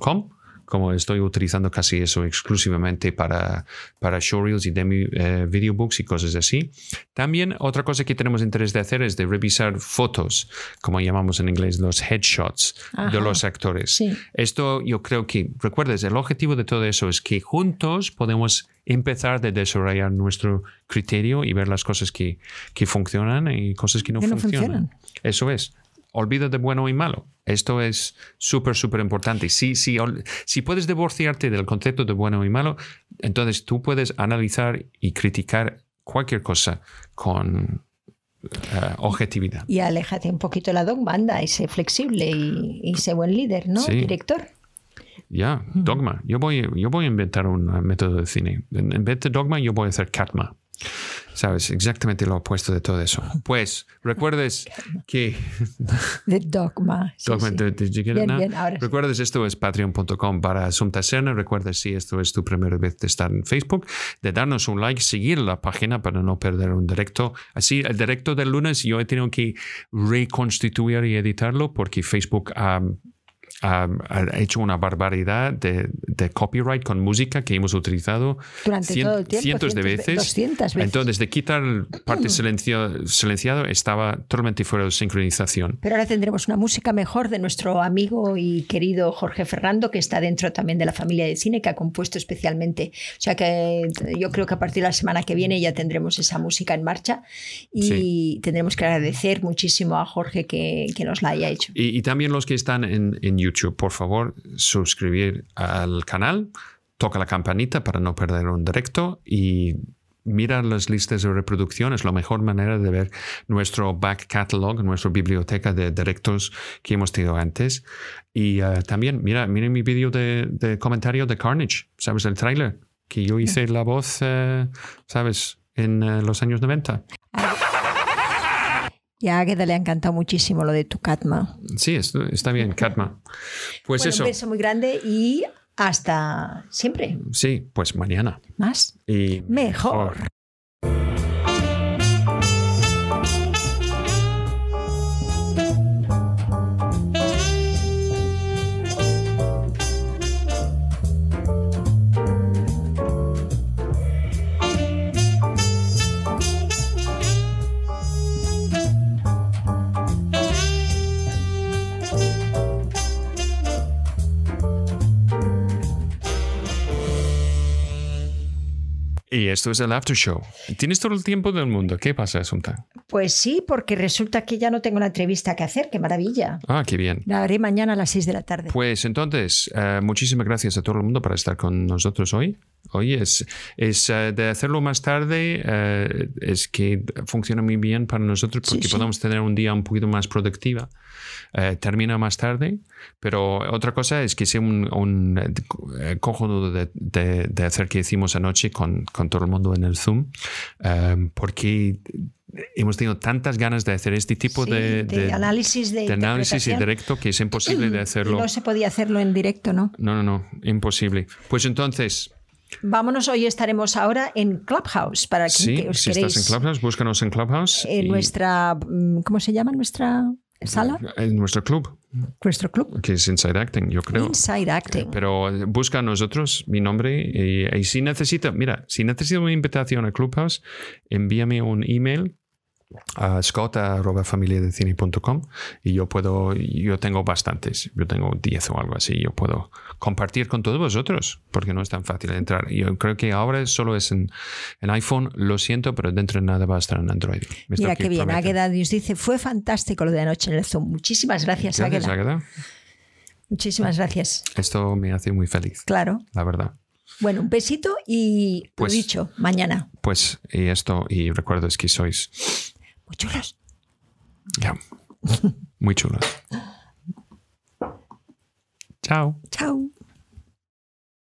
como estoy utilizando casi eso exclusivamente para, para showreels y demi eh, videobooks y cosas así. También otra cosa que tenemos interés de hacer es de revisar fotos, como llamamos en inglés, los headshots de los actores. Esto yo creo que, recuerdes, el objetivo de todo eso es que juntos podemos empezar a desarrollar nuestro criterio y ver las cosas que, que funcionan y cosas que no, funcionan. Eso es olvida de bueno y malo. Esto es súper, súper importante. Si, si, si puedes divorciarte del concepto de bueno y malo, entonces tú puedes analizar y criticar cualquier cosa con eh, objetividad. Y aléjate un poquito de la dogma, anda, y sé flexible y, sé buen líder, ¿no? Director. Ya, dogma. Yo voy, yo voy a inventar un método de cine. En vez de dogma, yo voy a hacer catma. ¿Sabes? Exactamente lo opuesto de todo eso. Pues recuerdes que... De dogma. dogma Recuerdes esto es patreon.com para Serna. Recuerda si esto es tu primera vez de estar en Facebook, de darnos un like, seguir la página para no perder un directo. Así, el directo del lunes yo he tenido que reconstituir y editarlo porque Facebook ha ha, hecho una barbaridad de, copyright con música que hemos utilizado Durante todo el tiempo, cientos, de veces. 200 veces. Entonces, de quitar parte mm. silencio, silenciado estaba totalmente fuera de sincronización. Pero ahora tendremos una música mejor de nuestro amigo y querido Jorge Fernando, que está dentro también de la familia de cine, que ha compuesto especialmente. O sea que yo creo que a partir de la semana que viene ya tendremos esa música en marcha y tendremos que agradecer muchísimo a Jorge que, que nos la haya hecho. Y, y también los que están en, en YouTube por favor, suscribir al canal, toca la campanita para no perder un directo y mira las listas de reproducción, es la mejor manera de ver nuestro back catalog, nuestra biblioteca de directos que hemos tenido antes. Y eh, también, mira, mira mi vídeo de, comentario de Carnage, ¿sabes? El tráiler, que yo hice la voz, eh, ¿sabes? En eh, los años 90. Y a Águeda le ha encantado muchísimo lo de tu Katma. Sí, está bien, Katma. Pues eso. Un beso muy grande y hasta siempre. Sí, pues mañana. Más. Y mejor. Y esto es el after show. Tienes todo el tiempo del mundo. ¿Qué pasa, Asunta? Pues sí, porque resulta que ya no tengo una entrevista que hacer. ¡Qué maravilla! Ah, qué bien. La haré mañana a las 6 de la tarde. Pues entonces, uh, muchísimas gracias a todo el mundo por estar con nosotros hoy. Hoy es, es uh, de hacerlo más tarde, uh, es que funciona muy bien para nosotros porque sí, podemos tener un día un poquito más productiva. Eh, termina más tarde, pero otra cosa es que sea un, un eh, cojonudo de, de, de, hacer que hicimos anoche con, con, todo el mundo en el Zoom, um, porque hemos tenido tantas ganas de hacer este tipo sí, de, de, análisis de, de análisis y directo que es imposible de hacerlo. No se podía hacerlo en directo, ¿no? No, no, no, imposible. Pues entonces, Vámonos, hoy estaremos ahora en Clubhouse. Para que, sí, que os si queréis, estás en Clubhouse, búscanos en Clubhouse. En y... nuestra, mm, ¿cómo se llama nuestra sala? En nuestro club. Nuestro club. Que es Inside Acting, yo creo. Inside Acting. Pero busca a nosotros, mi nombre, y, y si necesita, mira, si necesita una invitación a Clubhouse, envíame un email a scott.familiadecine.com y yo puedo, yo tengo bastantes, yo tengo 10 o algo así, yo puedo compartir con todos vosotros, porque no es tan fácil entrar. Yo creo que ahora solo es en, en iPhone, lo siento, pero dentro de nada va a estar en Android. Mira qué bien, Águeda nos dice, fue fantástico lo de anoche en el Zoom. Muchísimas gracias, gracias Águeda. Águeda. Muchísimas gracias. Esto me hace muy feliz. Claro. La verdad. Bueno, un besito y pues, lo dicho, mañana. Pues y esto, y recuerdo es que sois muy chulos. Ya. Muy chulos. Chao. Chao.